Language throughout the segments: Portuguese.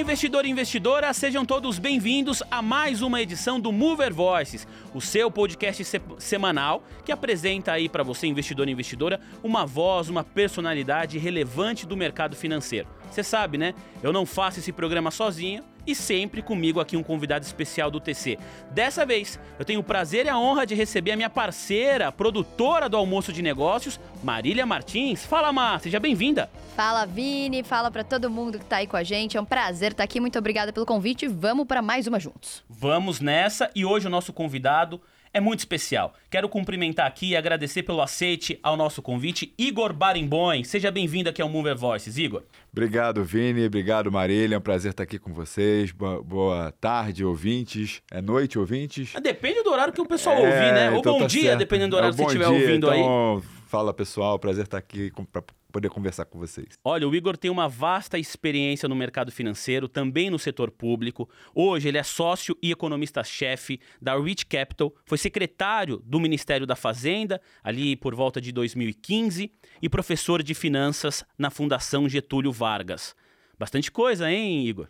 investidor e investidora, sejam todos bem-vindos a mais uma edição do Mover Voices, o seu podcast se semanal que apresenta aí para você, investidor e investidora, uma voz, uma personalidade relevante do mercado financeiro. Você sabe, né? Eu não faço esse programa sozinho, e sempre comigo aqui um convidado especial do TC. Dessa vez, eu tenho o prazer e a honra de receber a minha parceira, produtora do Almoço de Negócios, Marília Martins. Fala, Mar, seja bem-vinda. Fala, Vini, fala para todo mundo que tá aí com a gente. É um prazer estar aqui. Muito obrigada pelo convite. Vamos para mais uma juntos. Vamos nessa e hoje o nosso convidado é muito especial. Quero cumprimentar aqui e agradecer pelo aceite ao nosso convite, Igor Barimbon. Seja bem-vindo aqui ao Mover Voices, Igor. Obrigado, Vini. Obrigado, Marília. É um prazer estar aqui com vocês. Boa, tarde, ouvintes. É noite, ouvintes? Depende do horário que o pessoal é, ouvir, né? Ou então bom tá dia, certo. dependendo do horário é, que você estiver ouvindo então... aí. Fala pessoal, prazer estar aqui para poder conversar com vocês. Olha, o Igor tem uma vasta experiência no mercado financeiro, também no setor público. Hoje ele é sócio e economista-chefe da Rich Capital, foi secretário do Ministério da Fazenda, ali por volta de 2015, e professor de finanças na Fundação Getúlio Vargas. Bastante coisa, hein, Igor?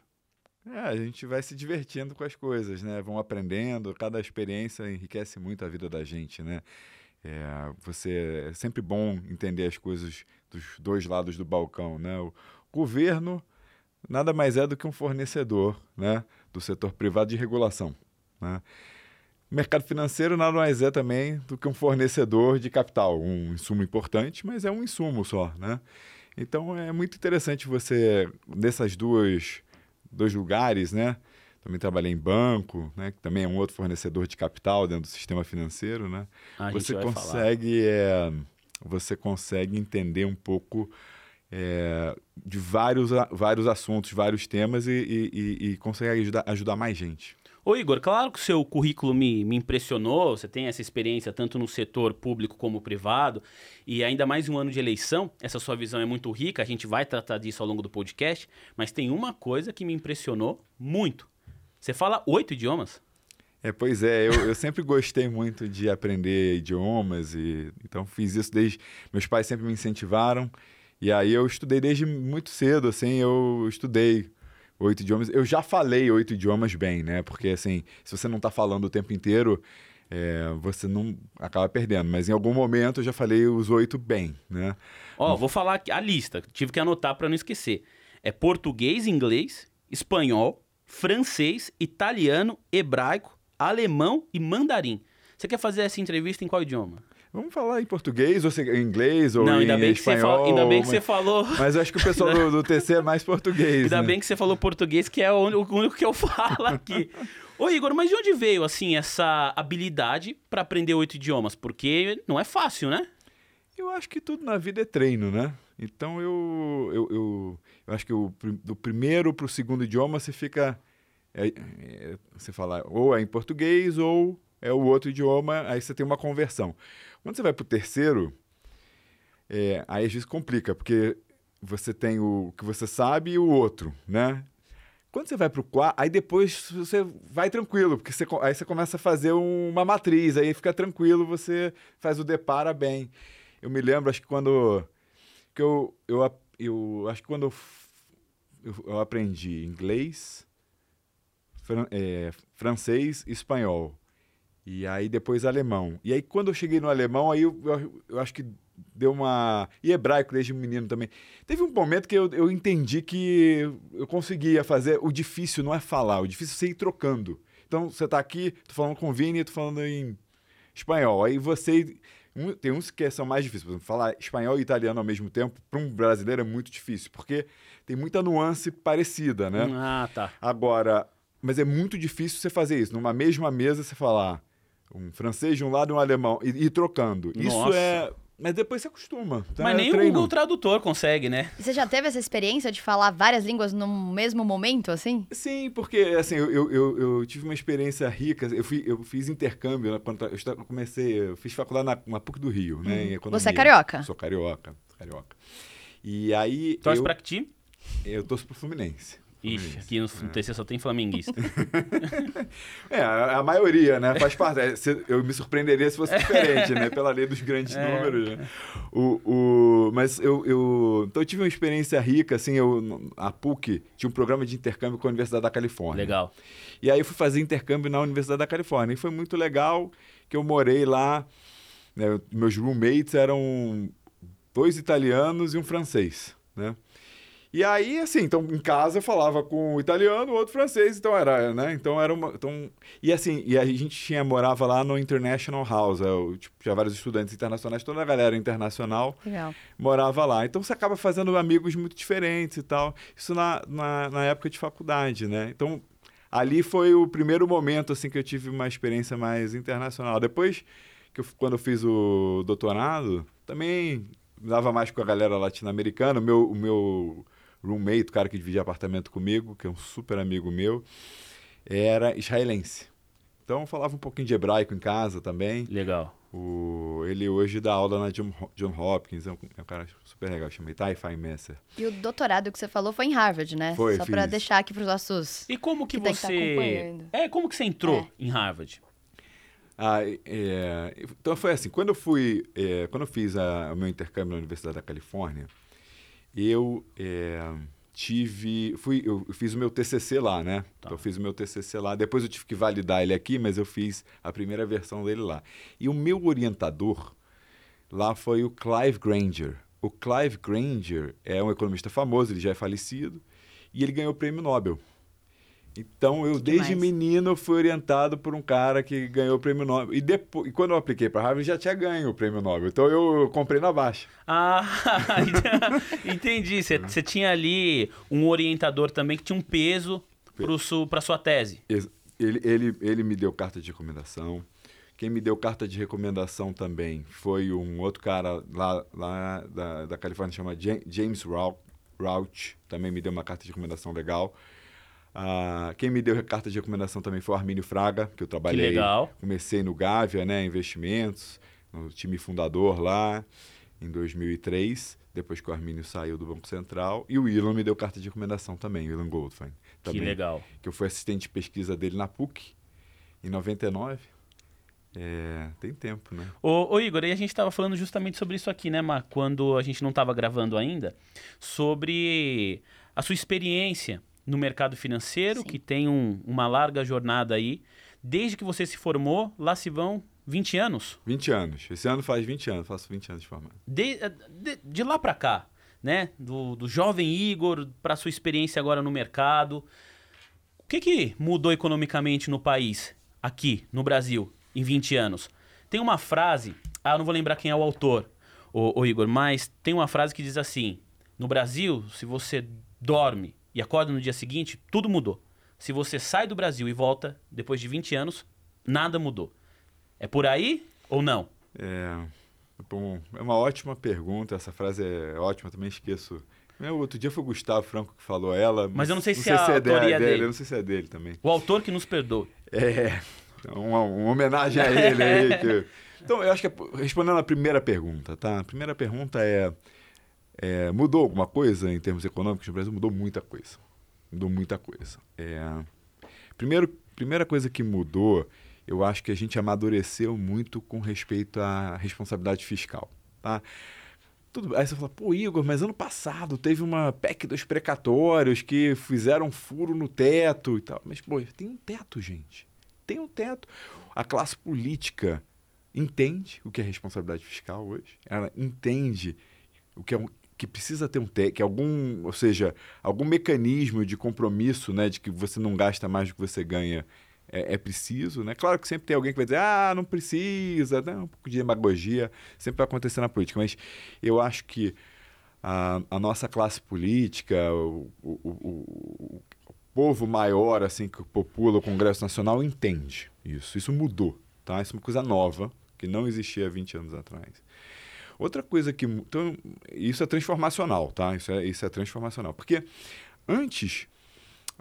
É, a gente vai se divertindo com as coisas, né? Vão aprendendo, cada experiência enriquece muito a vida da gente, né? É, você é sempre bom entender as coisas dos dois lados do balcão, né? O governo nada mais é do que um fornecedor, né, do setor privado de regulação, né? O mercado financeiro nada mais é também do que um fornecedor de capital, um insumo importante, mas é um insumo só, né? Então é muito interessante você nessas duas dois lugares, né? Também trabalhei em banco, né? Que também é um outro fornecedor de capital dentro do sistema financeiro, né? Você consegue é, você consegue entender um pouco é, de vários, vários assuntos, vários temas e, e, e, consegue ajudar, ajudar mais gente. Ô Igor, claro que o seu currículo me, me impressionou, você tem essa experiência tanto no setor público como privado, e ainda mais um ano de eleição, essa sua visão é muito rica, a gente vai tratar disso ao longo do podcast, mas tem uma coisa que me impressionou muito. Você fala oito idiomas? É, pois é, eu, eu sempre gostei muito de aprender idiomas e então fiz isso desde meus pais sempre me incentivaram e aí eu estudei desde muito cedo, assim, eu estudei oito idiomas. Eu já falei oito idiomas bem, né? Porque assim, se você não está falando o tempo inteiro, é, você não acaba perdendo. Mas em algum momento eu já falei os oito bem, né? Ó, oh, vou falar a lista. Tive que anotar para não esquecer. É português, inglês, espanhol, francês, italiano, hebraico, alemão e mandarim. Você quer fazer essa entrevista em qual idioma? Vamos falar em português, ou em inglês, ou Não, ainda em bem espanhol. Que você fala, ainda bem que você falou... Mas eu acho que o pessoal do, do TC é mais português, Ainda né? bem que você falou português, que é o único que eu falo aqui. Ô Igor, mas de onde veio, assim, essa habilidade para aprender oito idiomas? Porque não é fácil, né? Eu acho que tudo na vida é treino, né? Então eu, eu, eu acho que o, do primeiro para o segundo idioma você fica é, é, você fala ou é em português ou é o outro idioma, aí você tem uma conversão. Quando você vai para o terceiro, é, aí às vezes complica, porque você tem o que você sabe e o outro, né? Quando você vai para o quarto, aí depois você vai tranquilo, porque você, aí você começa a fazer uma matriz, aí fica tranquilo, você faz o depara bem. Eu me lembro, acho que quando que eu, eu, eu acho que quando eu, eu, aprendi inglês, fran é, francês espanhol. E aí depois alemão. E aí quando eu cheguei no alemão, aí eu, eu, eu, acho que deu uma... E hebraico desde menino também. Teve um momento que eu, eu entendi que eu conseguia fazer... O difícil não é falar, o difícil é você ir trocando. Então você está aqui, tô falando com o Vini, tô falando em espanhol. Aí você... Um, tem uns que são mais difíceis. Por exemplo, falar espanhol e italiano ao mesmo tempo, para um brasileiro é muito difícil, porque tem muita nuance parecida, né? Ah, tá. Agora, mas é muito difícil você fazer isso. Numa mesma mesa, você falar um francês de um lado e um alemão e ir trocando. Nossa. Isso é. Mas depois você acostuma. Tá? Mas nem treino. o Google Tradutor consegue, né? Você já teve essa experiência de falar várias línguas no mesmo momento, assim? Sim, porque assim, eu, eu, eu, eu tive uma experiência rica. Eu, fui, eu fiz intercâmbio né, quando eu comecei. Eu fiz faculdade na, na PUC do Rio, né? Hum. Você é carioca? Sou carioca, carioca. E aí. Torce eu, pra que time? Eu torço pro Fluminense. Ixi, aqui no, no TC só tem flamenguista. É, a, maioria, né? Faz parte. É, eu me surpreenderia se fosse diferente, né? Pela lei dos grandes É. números, né? O, o, mas eu, eu... Então eu tive uma experiência rica, assim, eu, a PUC tinha um programa de intercâmbio com a Universidade da Califórnia. Legal. E aí eu fui fazer intercâmbio na Universidade da Califórnia. E foi muito legal que eu morei lá. né, meus roommates eram dois italianos e um francês, né? E aí, assim, então em casa eu falava com o italiano, o outro francês, então era, né? Então era uma. Então, e assim, e a gente tinha, morava lá no International House, é, o, tipo, tinha vários estudantes internacionais, toda a galera internacional Legal. morava lá. Então você acaba fazendo amigos muito diferentes e tal. Isso na, na, na época de faculdade, né? Então ali foi o primeiro momento assim que eu tive uma experiência mais internacional. Depois que eu, quando eu fiz o doutorado, também dava mais com a galera latino-americana. O meu, o meu roommate, o cara que dividia apartamento comigo, que é um super amigo meu, era israelense. Então eu falava um pouquinho de hebraico em casa também. Legal. O, ele hoje dá aula na John, John Hopkins, é um, é um cara super legal, chama Itai Messer. E o doutorado que você falou foi em Harvard, né? Foi, Só pra fiz. deixar aqui pros nossos. E como que, Que tá você. acompanhando. é, como que você entrou É. em Harvard? Ah, é, então foi assim, quando eu fui, é, quando eu fiz a- o meu intercâmbio na Universidade da Califórnia, eu é, tive, fui, eu fiz o meu TCC lá, né? Então eu fiz o meu TCC lá. Depois eu tive que validar ele aqui, mas eu fiz a primeira versão dele lá. E o meu orientador lá foi o Clive Granger. O Clive Granger é um economista famoso, ele já é falecido, e ele ganhou o prêmio Nobel. Então, eu, Que desde demais. menino, fui orientado por um cara que ganhou o prêmio Nobel. E, depois, e quando eu apliquei para Harvard, já tinha ganho o prêmio Nobel. Então, eu comprei na baixa. Ah, entendi. Você você tinha ali um orientador também que tinha um peso pra sua tese. Ele, ele, ele me deu carta de recomendação. Quem me deu carta de recomendação também foi um outro cara lá, lá da, da Califórnia, chama Ja- James Rau- Rauch. Também me deu uma carta de recomendação legal. Ah, quem me deu carta de recomendação também foi o Armínio Fraga, que eu trabalhei. legal. Comecei no Gávea, né, investimentos, no time fundador lá, em 2003, depois que o Armínio saiu do Banco Central. E o Ilan me deu carta de recomendação também, o Ilan Goldfein. Que Também, legal. que eu fui assistente de pesquisa dele na PUC, em 99. É, tem tempo, né? Ô, ô, Igor, e a gente estava falando justamente sobre isso aqui, né, Mar? Quando a gente não estava gravando ainda, sobre a sua experiência no mercado financeiro, Sim. que tem um- uma larga jornada aí. Desde que você se formou, lá se vão 20 anos. 20 anos. Esse ano faz 20 anos, faço 20 anos de formado. De, de, de lá para cá, né? Do, do jovem Igor para sua experiência agora no mercado. O que, que mudou economicamente no país, aqui no Brasil, em 20 anos? Tem uma frase, ah, eu não vou lembrar quem é o autor, o, Igor, mas tem uma frase que diz assim: no Brasil, se você dorme e acorda no dia seguinte, tudo mudou. Se você sai do Brasil e volta depois de 20 anos, nada mudou. É por aí ou não? É, bom, é uma ótima pergunta, essa frase é ótima, também esqueço. Meu, outro dia foi o Gustavo Franco que falou ela. Mas eu não sei se é a dele, autoria dele. Eu não sei se é dele também. O autor que nos perdoe. É, uma, uma homenagem a ele aí. que- Então, eu acho que, é- respondendo a primeira pergunta, tá? A primeira pergunta é, é, mudou alguma coisa em termos econômicos no Brasil? Mudou muita coisa. Mudou muita coisa. É, primeiro, primeira coisa que mudou, eu acho que a gente amadureceu muito com respeito à responsabilidade fiscal, tá? Tudo, aí você fala, pô, Igor, mas ano passado teve uma PEC dos precatórios que fizeram um furo no teto e tal. Mas, pô, tem um teto, gente. Tem um teto. A classe política entende o que é responsabilidade fiscal hoje. Ela entende o que é que precisa ter um que algum, ou seja, algum mecanismo de compromisso, né, de que você não gasta mais do que você ganha é, é preciso, né? Claro que sempre tem alguém que vai dizer, ah, não precisa, né? um pouco de demagogia sempre vai acontecer na política, mas eu acho que a, a nossa classe política, o, o, o, o povo maior assim que popula o Congresso Nacional entende isso. Isso mudou, tá? Isso é uma coisa nova que não existia 20 anos atrás. Outra coisa que então, isso é transformacional, tá? Isso é, isso é transformacional, porque antes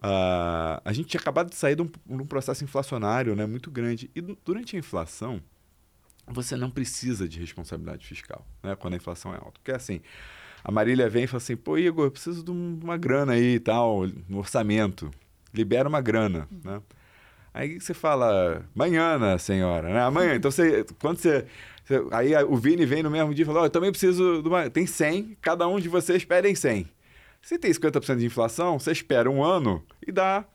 Uh, a gente tinha acabado de sair de um, de um, processo inflacionário né, muito grande. E durante a inflação, você não precisa de responsabilidade fiscal, né, quando a inflação é alta. Porque assim, a Marília vem e fala assim, pô, Igor, eu preciso de uma grana aí e tal, no orçamento. Libera uma grana, né? Aí você fala, manhã, senhora, né? Amanhã. Então, você, quando você, você Aí o Vini vem no mesmo dia e fala, oh, eu também preciso de uma... Tem 100, cada um de vocês pedem 100. Se tem 50% de inflação, você espera um ano e dá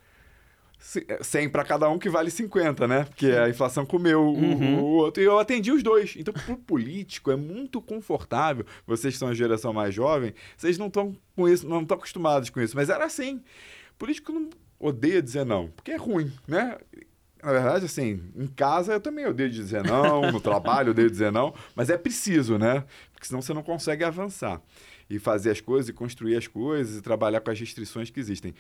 100 para cada um que vale 50, né? Porque a inflação comeu uhum. o, o, outro. E eu atendi os dois. Então, para o político, é muito confortável. Vocês que são a geração mais jovem, vocês não estão com isso, não estão acostumados com isso. Mas era assim. Político não odeia dizer não, porque é ruim, né? Na verdade, assim, em casa eu também odeio dizer não, no trabalho eu odeio dizer não, mas é preciso, né? Porque senão você não consegue avançar e fazer as coisas, e construir as coisas, e trabalhar com as restrições que existem.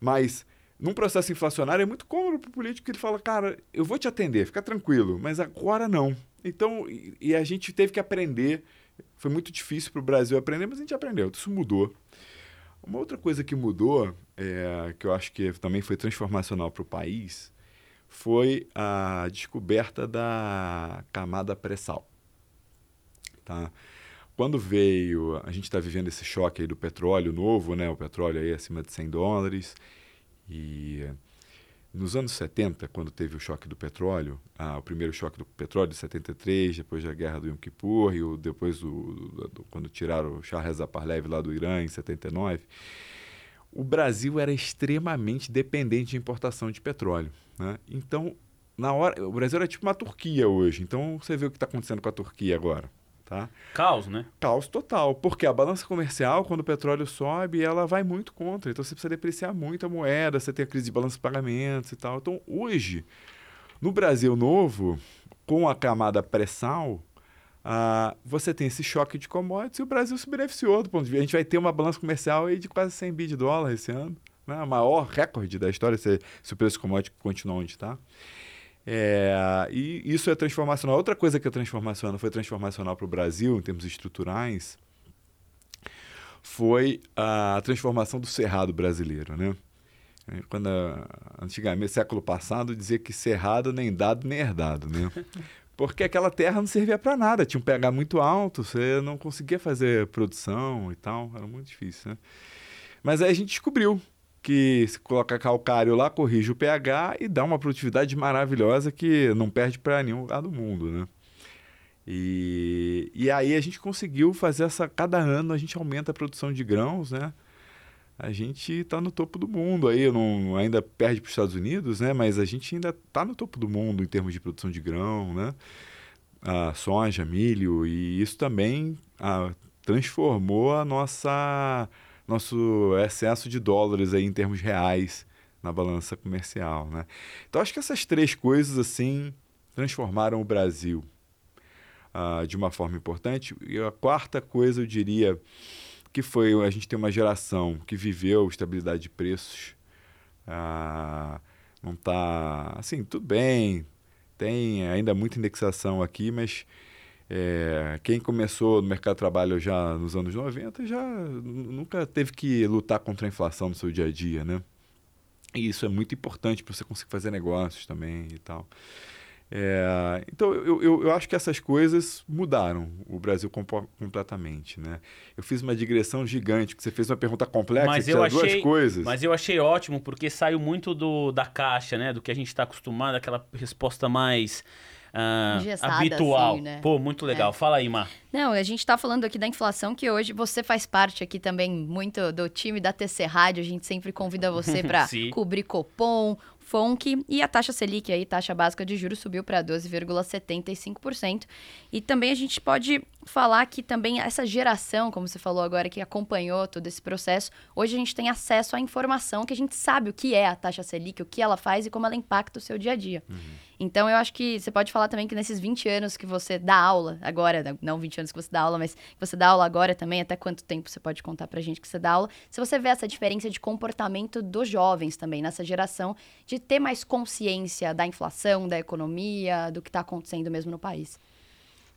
Mas num processo inflacionário é muito cômodo para o político que ele fala, cara, eu vou te atender, fica tranquilo, mas agora não. Então, e, e a gente teve que aprender, foi muito difícil para o Brasil aprender, mas a gente aprendeu, isso mudou. Uma outra coisa que mudou, é, que eu acho que também foi transformacional para o país, foi a descoberta da camada pré-sal. Tá? Quando veio, a gente está vivendo esse choque aí do petróleo novo, né? o petróleo aí acima de 100 dólares, e nos anos 70, quando teve o choque do petróleo, ah, o primeiro choque do petróleo de 73, depois da guerra do Yom Kippur, e o, depois do, do, do, quando tiraram o Shah Reza Parlev lá do Irã em 79, o Brasil era extremamente dependente de importação de petróleo. Né? Então, na hora, o Brasil era tipo uma Turquia hoje. Então, você vê o que está acontecendo com a Turquia agora. Tá? Caos, né? Caos total. Porque a balança comercial, quando o petróleo sobe, ela vai muito contra. Então você precisa depreciar muito a moeda, você tem a crise de balança de pagamentos e tal. Então hoje, no Brasil novo, com a camada pré-sal, ah, você tem esse choque de commodities e o Brasil se beneficiou do ponto de vista. A gente vai ter uma balança comercial aí de quase 100 bi de dólar esse ano. Né? O maior recorde da história, se, se o preço de commodity continuar onde está. É, e isso é transformacional. Outra coisa que é transformacional, foi transformacional para o Brasil, em termos estruturais, foi a transformação do cerrado brasileiro. Né? É, quando, antigamente, século passado, dizia que cerrado nem dado nem herdado. Né? Porque aquela terra não servia para nada, tinha um pH muito alto, você não conseguia fazer produção e tal, era muito difícil. Né? Mas aí a gente descobriu que se coloca calcário lá, corrige o pH e dá uma produtividade maravilhosa que não perde para nenhum lugar do mundo, né? E, e aí a gente conseguiu fazer essa. Cada ano a gente aumenta a produção de grãos, né? A gente está no topo do mundo aí, não, ainda perde para os Estados Unidos, né? Mas a gente ainda está no topo do mundo em termos de produção de grão, né? A soja, milho, e isso também a, transformou a nossa nosso excesso de dólares aí em termos reais na balança comercial, né? Então acho que essas três coisas assim transformaram o Brasil uh, de uma forma importante. E a quarta coisa eu diria que foi a gente tem uma geração que viveu estabilidade de preços, uh, não está assim tudo bem, tem ainda muita indexação aqui, mas é, quem começou no mercado de trabalho já nos anos 90 já nunca teve que lutar contra a inflação no seu dia a dia, né? E isso é muito importante para você conseguir fazer negócios também e tal. É, então, eu, eu, eu, acho que essas coisas mudaram o Brasil completamente, né? Eu fiz uma digressão gigante, que você fez uma pergunta complexa, mas eu achei, duas coisas. Mas eu achei ótimo, porque saiu muito do, da caixa, né? Do que a gente está acostumado, aquela resposta mais uh, habitual. Assim, né? Pô, muito legal. É. Fala aí, Mar. Não, a gente está falando aqui da inflação, que hoje você faz parte aqui também muito do time da TC Rádio. A gente sempre convida você para cobrir Copom, FONC e a taxa Selic, aí, taxa básica de juros, subiu para 12,75%. E também a gente pode falar que também essa geração, como você falou agora, que acompanhou todo esse processo, hoje a gente tem acesso à informação que a gente sabe o que é a taxa Selic, o que ela faz e como ela impacta o seu dia a dia. Uhum. Então eu acho que você pode falar também que nesses 20 anos que você dá aula agora, não 20 anos que você dá aula, mas que você dá aula agora também, até quanto tempo você pode contar pra gente que você dá aula, se você vê essa diferença de comportamento dos jovens também, nessa geração, de ter mais consciência da inflação, da economia, do que está acontecendo mesmo no país.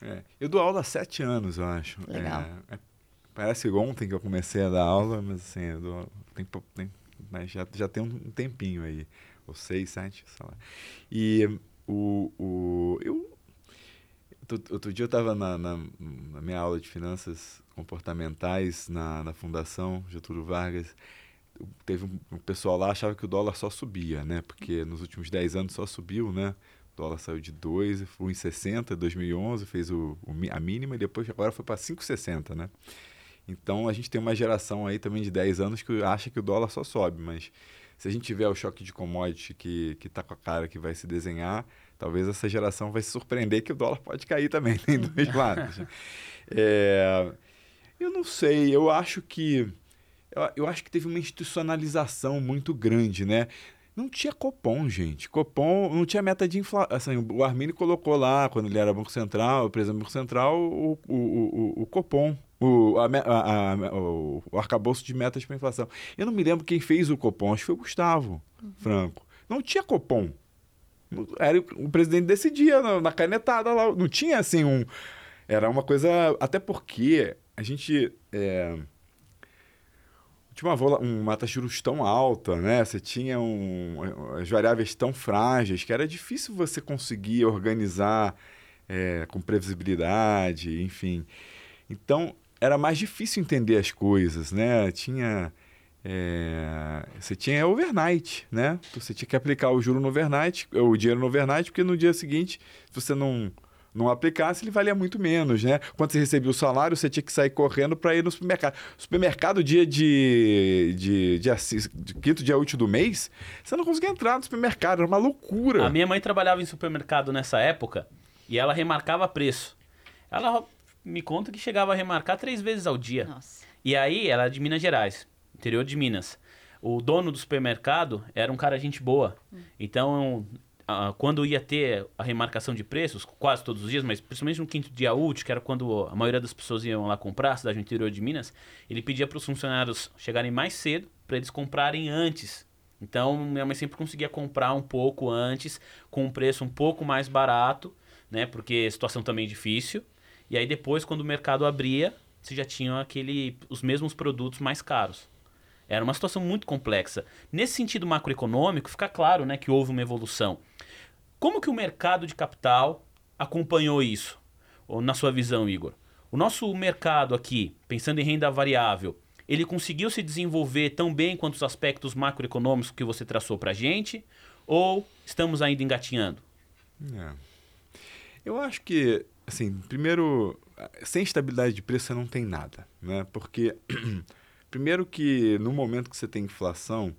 É, eu dou aula há sete anos, eu acho. Legal. É, é, parece ontem que eu comecei a dar aula, mas assim, eu dou, tem, tem, mas já, já tem um tempinho aí, ou seis, sete, sei lá. E o, o, eu, outro dia eu estava na, na, na, minha aula de finanças comportamentais na, na Fundação Getúlio Vargas, teve um, um pessoal lá achava que o dólar só subia, né? Porque nos últimos 10 anos só subiu, né? O dólar saiu de 2, foi em 60, 2011, fez o, o, a mínima e depois agora foi para 5,60, né? Então a gente tem uma geração aí também de 10 anos que acha que o dólar só sobe, mas se a gente tiver o choque de commodity que está com a cara que vai se desenhar, talvez essa geração vai se surpreender que o dólar pode cair também, tem dois lados. É, eu não sei, eu acho que eu, eu acho que teve uma institucionalização muito grande, né? Não tinha Copom, gente. Copom não tinha meta de inflação. Assim, o Armini colocou lá, quando ele era Banco Central, o presidente do Banco Central, o, o, o, o Copom, o, a, a, a, o, o arcabouço de metas para inflação. Eu não me lembro quem fez o Copom, acho que foi o Gustavo uhum. Franco. Não tinha Copom. Era, o presidente decidia na, na canetada lá. Não tinha assim um. Era uma coisa. Até porque a gente. É, tinha uma, uma taxa de juros tão alta, né? Você tinha um, as variáveis tão frágeis que era difícil você conseguir organizar é, com previsibilidade, enfim. Então, era mais difícil entender as coisas, né? Tinha... É, você tinha overnight, né? Você tinha que aplicar o juro no overnight, o dinheiro no overnight, porque no dia seguinte, se você não não aplicasse, ele valia muito menos, né? Quando você recebia o salário, você tinha que sair correndo para ir no supermercado. Supermercado, dia de, de, de, de, quinto dia útil do mês, você não conseguia entrar no supermercado, era uma loucura. A minha mãe trabalhava em supermercado nessa época e ela remarcava preço. Ela me conta que chegava a remarcar três vezes ao dia. Nossa. E aí, ela é de Minas Gerais, interior de Minas. O dono do supermercado era um cara gente boa. Hum. Então, uh, quando ia ter a remarcação de preços, quase todos os dias, mas principalmente no quinto dia útil, que era quando a maioria das pessoas iam lá comprar, cidade do interior de Minas, ele pedia para os funcionários chegarem mais cedo para eles comprarem antes. Então, minha mãe sempre conseguia comprar um pouco antes, com um preço um pouco mais barato, né? Porque a situação também é difícil. E aí depois, quando o mercado abria, você já tinha aquele, os mesmos produtos mais caros. Era uma situação muito complexa. Nesse sentido macroeconômico, fica claro né, que houve uma evolução. Como que o mercado de capital acompanhou isso? Na sua visão, Igor? O nosso mercado aqui, pensando em renda variável, ele conseguiu se desenvolver tão bem quanto os aspectos macroeconômicos que você traçou para a gente? Ou estamos ainda engatinhando? É. Eu acho que, assim, primeiro, sem estabilidade de preço você não tem nada, né? Porque, primeiro que no momento que você tem inflação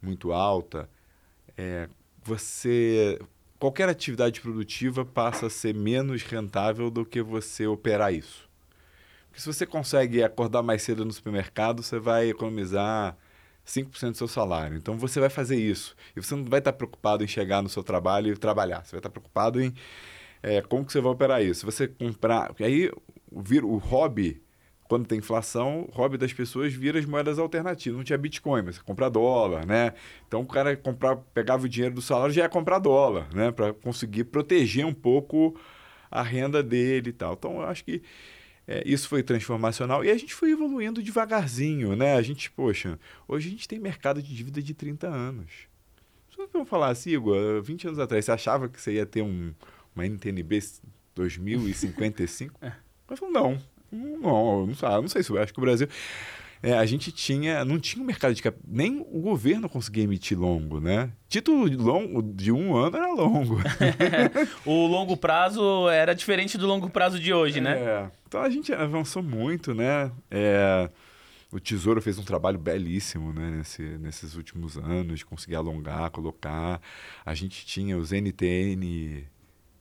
muito alta, é, você qualquer atividade produtiva passa a ser menos rentável do que você operar isso. Porque se você consegue acordar mais cedo no supermercado, você vai economizar 5% do seu salário. Então você vai fazer isso. E você não vai estar preocupado em chegar no seu trabalho e trabalhar. Você vai estar preocupado em é, como que você vai operar isso. Se você comprar. Aí o, o hobby quando tem inflação, o hobby das pessoas vira as moedas alternativas. Não tinha Bitcoin, mas você compra dólar, né? Então o cara comprar, pegava o dinheiro do salário já ia comprar dólar, né? Para conseguir proteger um pouco a renda dele e tal. Então eu acho que é, isso foi transformacional e a gente foi evoluindo devagarzinho, né? A gente, poxa, hoje a gente tem mercado de dívida de 30 anos. Você falar assim, Igor, 20 anos atrás, você achava que você ia ter um, uma NTNB 2055? é. Mas não, não, não, sei, não sei se eu acho que o Brasil. É, a gente tinha. Não tinha um mercado de capital. Nem o governo conseguia emitir longo, né? Título de, longo, de um ano era longo. o longo prazo era diferente do longo prazo de hoje, né? É. Então a gente avançou muito, né? É, o Tesouro fez um trabalho belíssimo né? Nesse, nesses últimos anos, de conseguir alongar, colocar. A gente tinha os NTN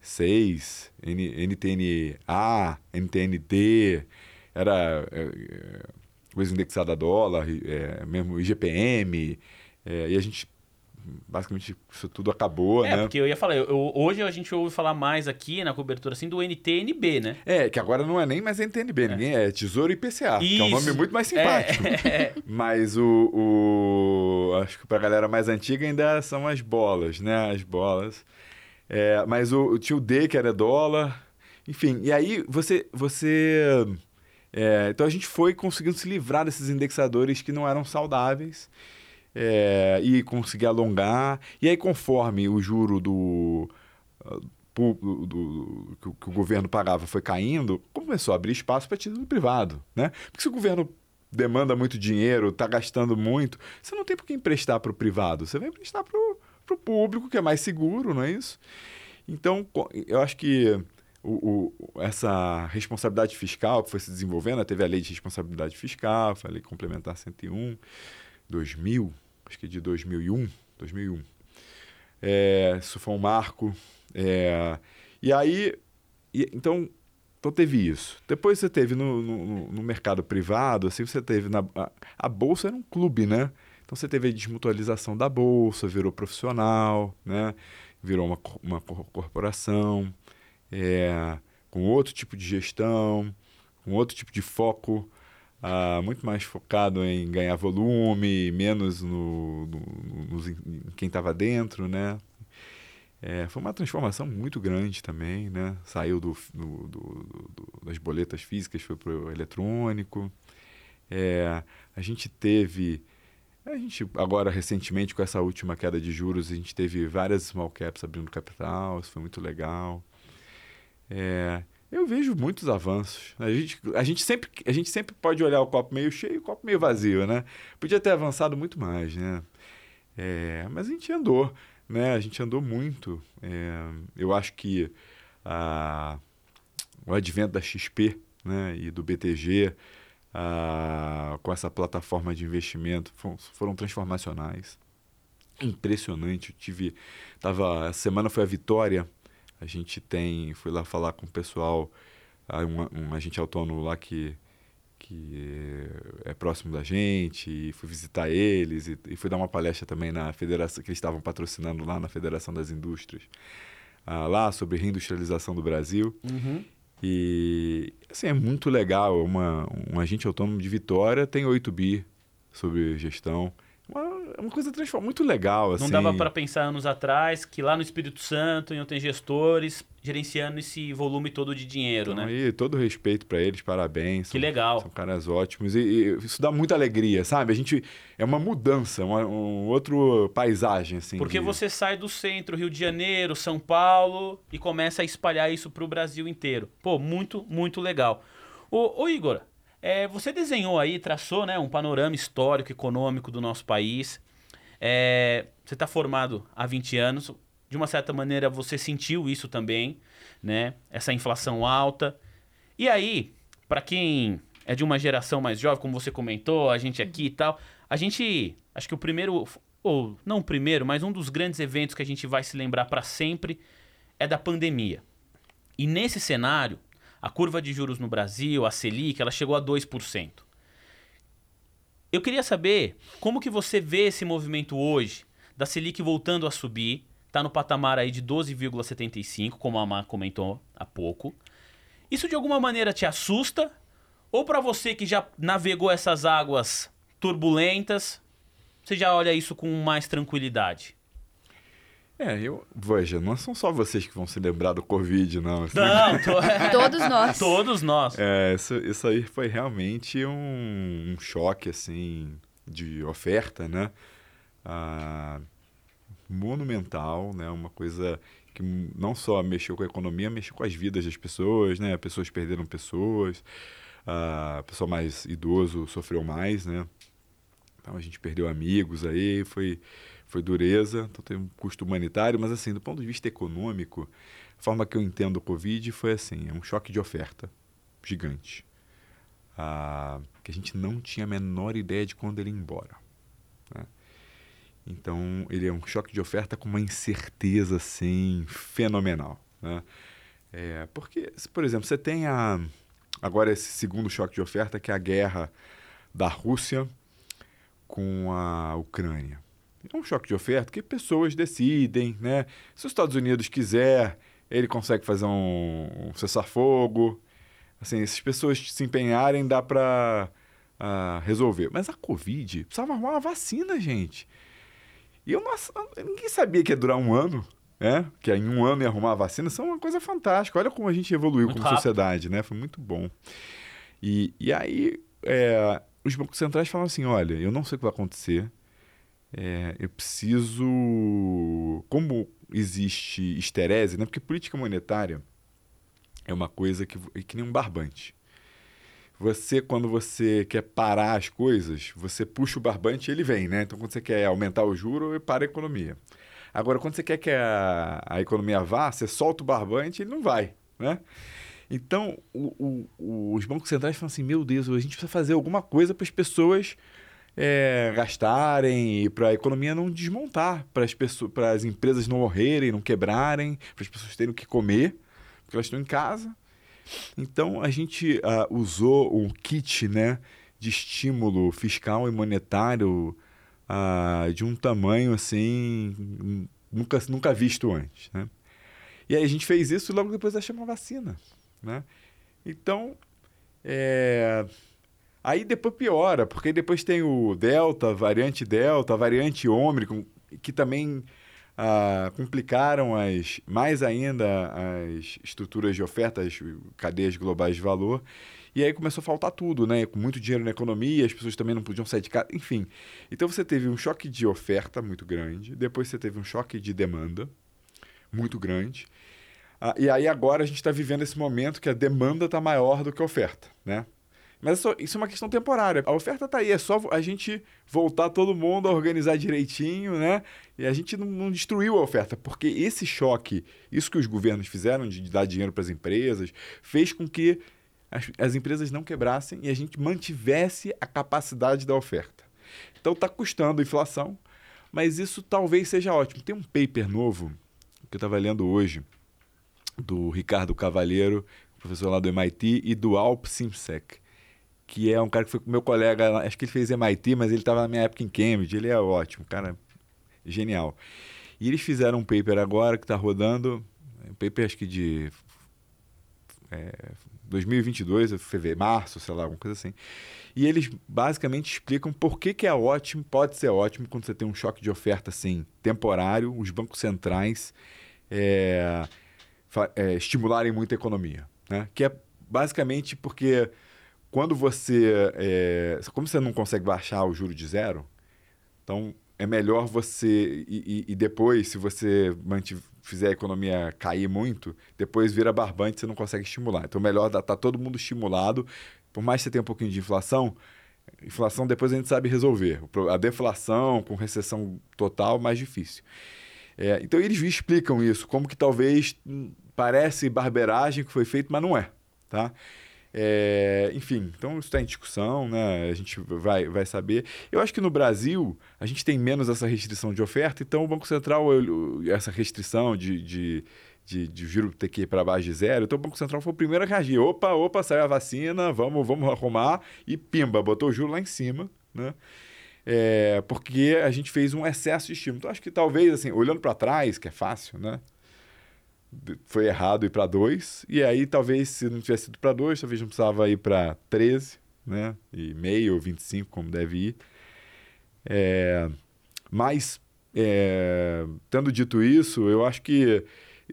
6, N, NTNA, NTND, era é, é, coisa indexada a dólar, é, mesmo IGPM, é, e a gente basicamente isso tudo acabou, é, né? porque eu ia falar, eu, hoje a gente ouve falar mais aqui na cobertura assim do NTNB, né? É, que agora não é nem mais NTNB, é. ninguém é Tesouro IPCA, isso. que é um nome muito mais simpático. É. Mas o, o acho que para a galera mais antiga ainda são as bolas, né? As bolas. É, mas o, tinha o D, que era dólar. Enfim, e aí você. você é, então a gente foi conseguindo se livrar desses indexadores que não eram saudáveis é, e conseguir alongar. E aí, conforme o juro do. do, do, que, que, o governo pagava foi caindo, começou a abrir espaço para título privado. Né? Porque se o governo demanda muito dinheiro, está gastando muito, você não tem por que emprestar para o privado, você vai emprestar para o público, que é mais seguro, não é isso? Então, eu acho que o, o, essa responsabilidade fiscal que foi se desenvolvendo, teve a lei de responsabilidade fiscal, foi a lei complementar 101, 2000, acho que é de 2001, 2001. É, isso foi um marco. É, e aí, e, então, então teve isso. Depois você teve no, no, no mercado privado, assim, você teve na, a, a, bolsa era um clube, né? Então você teve a desmutualização da bolsa, virou profissional, né? Virou uma, uma corporação, é, com outro tipo de gestão, com outro tipo de foco, uh, muito mais focado em ganhar volume, menos no, no, no em quem estava dentro, né? É, foi uma transformação muito grande também, né? Saiu do, do, do, das boletas físicas, foi para o eletrônico. É, a gente teve... A gente, agora, recentemente, com essa última queda de juros, a gente teve várias small caps abrindo capital, isso foi muito legal. É, eu vejo muitos avanços. A gente, a, gente sempre, a gente sempre pode olhar o copo meio cheio e o copo meio vazio, né? Podia ter avançado muito mais, né? É, mas a gente andou, né? A gente andou muito. É, eu acho que a, o advento da XP né? e do BTG com essa plataforma de investimento foram, foram transformacionais. Impressionante. Eu tive... Tava, essa semana foi a vitória a gente tem, fui lá falar com o pessoal, um, um agente autônomo lá que, que é próximo da gente, e fui visitar eles, e, e fui dar uma palestra também na federação, que eles estavam patrocinando lá na Federação das Indústrias, uh, lá sobre reindustrialização do Brasil. Uhum. E assim, é muito legal. Uma, um agente autônomo de Vitória tem 8 bi sobre gestão uma, uma coisa muito legal. Assim. Não dava para pensar anos atrás que lá no Espírito Santo iam ter gestores gerenciando esse volume todo de dinheiro, então, né? E todo respeito para eles, parabéns. Que são, legal. São caras ótimos e, e, isso dá muita alegria, sabe? A gente é uma mudança, uma um outro paisagem assim. Porque de... você sai do centro, Rio de Janeiro, São Paulo e começa a espalhar isso para o Brasil inteiro. Pô, muito, muito legal. Ô, ô Igor, é, você desenhou aí, traçou né, um panorama histórico, econômico do nosso país. É, você está formado há 20 anos. De uma certa maneira, você sentiu isso também, né? Essa inflação alta. E aí, para quem é de uma geração mais jovem, como você comentou, a gente aqui e tal, a gente, acho que o primeiro, ou não o primeiro, mas um dos grandes eventos que a gente vai se lembrar para sempre é da pandemia. E nesse cenário, a curva de juros no Brasil, a Selic, ela chegou a 2%. Eu queria saber como que você vê esse movimento hoje, da Selic voltando a subir, está no patamar aí de 12,75, como a Mar comentou há pouco. Isso de alguma maneira te assusta? Ou para você que já navegou essas águas turbulentas, você já olha isso com mais tranquilidade? É, eu. Veja, não são só vocês que vão se lembrar do Covid, não. Assim. Não, to... todos nós. Todos nós. É, isso, isso aí foi realmente um, um choque, assim, de oferta, né? Ah, monumental, né? Uma coisa que não só mexeu com a economia, mexeu com as vidas das pessoas, né? Pessoas perderam pessoas, a pessoa mais idoso sofreu mais, né? Então a gente perdeu amigos aí, foi foi dureza, então tem um custo humanitário, mas assim, do ponto de vista econômico, a forma que eu entendo o Covid foi assim, é um choque de oferta gigante. Ah, que a gente não tinha a menor ideia de quando ele ia embora. Né? Então, ele é um choque de oferta com uma incerteza, assim, fenomenal. Né? É, porque, por exemplo, você tem a, agora esse segundo choque de oferta, que é a guerra da Rússia com a Ucrânia. É um choque de oferta que pessoas decidem, né? Se os Estados Unidos quiser, ele consegue fazer um, um cessar-fogo. Assim, se as pessoas se empenharem, dá para uh, ah, resolver. Mas a Covid precisava arrumar uma vacina, gente. E eu não, ninguém sabia que ia durar um ano, né? Que em um ano ia arrumar a vacina. Isso é uma coisa fantástica. Olha como a gente evoluiu muito como rápido. sociedade, né? Foi muito bom. E, e aí, é, os bancos centrais falam assim: olha, eu não sei o que vai acontecer é, eu preciso. Como existe esterese, né? porque política monetária é uma coisa que, que nem um barbante. Você, quando você quer parar as coisas, você puxa o barbante e ele vem, né? Então, quando você quer aumentar o juro, para a economia. Agora, quando você quer que a, a economia vá, você solta o barbante e ele não vai, né? Então, o, o, os bancos centrais falam assim: meu Deus, a gente precisa fazer alguma coisa para as pessoas é, gastarem e para a economia não desmontar, para as, pessoas, para as empresas não morrerem, não quebrarem, para as pessoas terem o que comer, porque elas estão em casa. Então, a gente uh, usou um kit né, de estímulo fiscal e monetário uh, de um tamanho assim nunca, nunca visto antes. Né? E aí a gente fez isso e logo depois achamos uma vacina. Né? Então, é... aí depois piora, porque depois tem o Delta, variante Delta, variante Ômicron, que também ah, complicaram as, mais ainda as estruturas de ofertas, cadeias globais de valor. E aí começou a faltar tudo, né? Com muito dinheiro na economia, as pessoas também não podiam sair de casa, enfim. Então você teve um choque de oferta muito grande, depois você teve um choque de demanda muito grande. Ah, e aí agora a gente está vivendo esse momento que a demanda está maior do que a oferta, né? Mas isso é uma questão temporária. A oferta está aí, é só a gente voltar todo mundo a organizar direitinho, né? E a gente não, destruiu a oferta, porque esse choque, isso que os governos fizeram de, dar dinheiro para as empresas, fez com que as, as empresas não quebrassem e a gente mantivesse a capacidade da oferta. Então está custando a inflação, mas isso talvez seja ótimo. Tem um paper novo que eu estava lendo hoje do Ricardo Cavalheiro, professor lá do MIT, e do Alp Simsek, que é um cara que foi meu colega, acho que ele fez MIT, mas ele estava na minha época em Cambridge, ele é ótimo, cara genial. E eles fizeram um paper agora que está rodando, um paper acho que de é, 2022, fevereiro, março, sei lá, alguma coisa assim. E eles basicamente explicam por que, que é ótimo, pode ser ótimo quando você tem um choque de oferta assim, temporário, os bancos centrais é, é, estimularem muito a economia. Né? Que é basicamente porque quando você. É, como você não consegue baixar o juro de zero, então é melhor você. E, e, e depois, se você mantiver, fizer a economia cair muito, depois vira barbante você não consegue estimular. Então, melhor tá todo mundo estimulado. Por mais que você tenha um pouquinho de inflação, inflação depois a gente sabe resolver. A deflação com recessão total, mais difícil. É, então eles explicam isso, como que talvez hum, parece barberagem que foi feito, mas não é. Tá? É, enfim, então isso está em discussão, né? a gente vai, vai saber. Eu acho que no Brasil a gente tem menos essa restrição de oferta, então o Banco Central, essa restrição de, de, de, de juro ter que ir para baixo de zero, então o Banco Central foi o primeiro a reagir. Opa, opa, saiu a vacina, vamos, vamos arrumar, e pimba, botou o juro lá em cima, né? é, porque a gente fez um excesso de estímulo. Então, acho que talvez, assim, olhando para trás, que é fácil, né? Foi errado ir para 2, e aí talvez se não tivesse ido para 2, talvez não precisava ir para 13, né? E meio ou 25, como deve ir. É, mas, é, tendo dito isso, eu acho que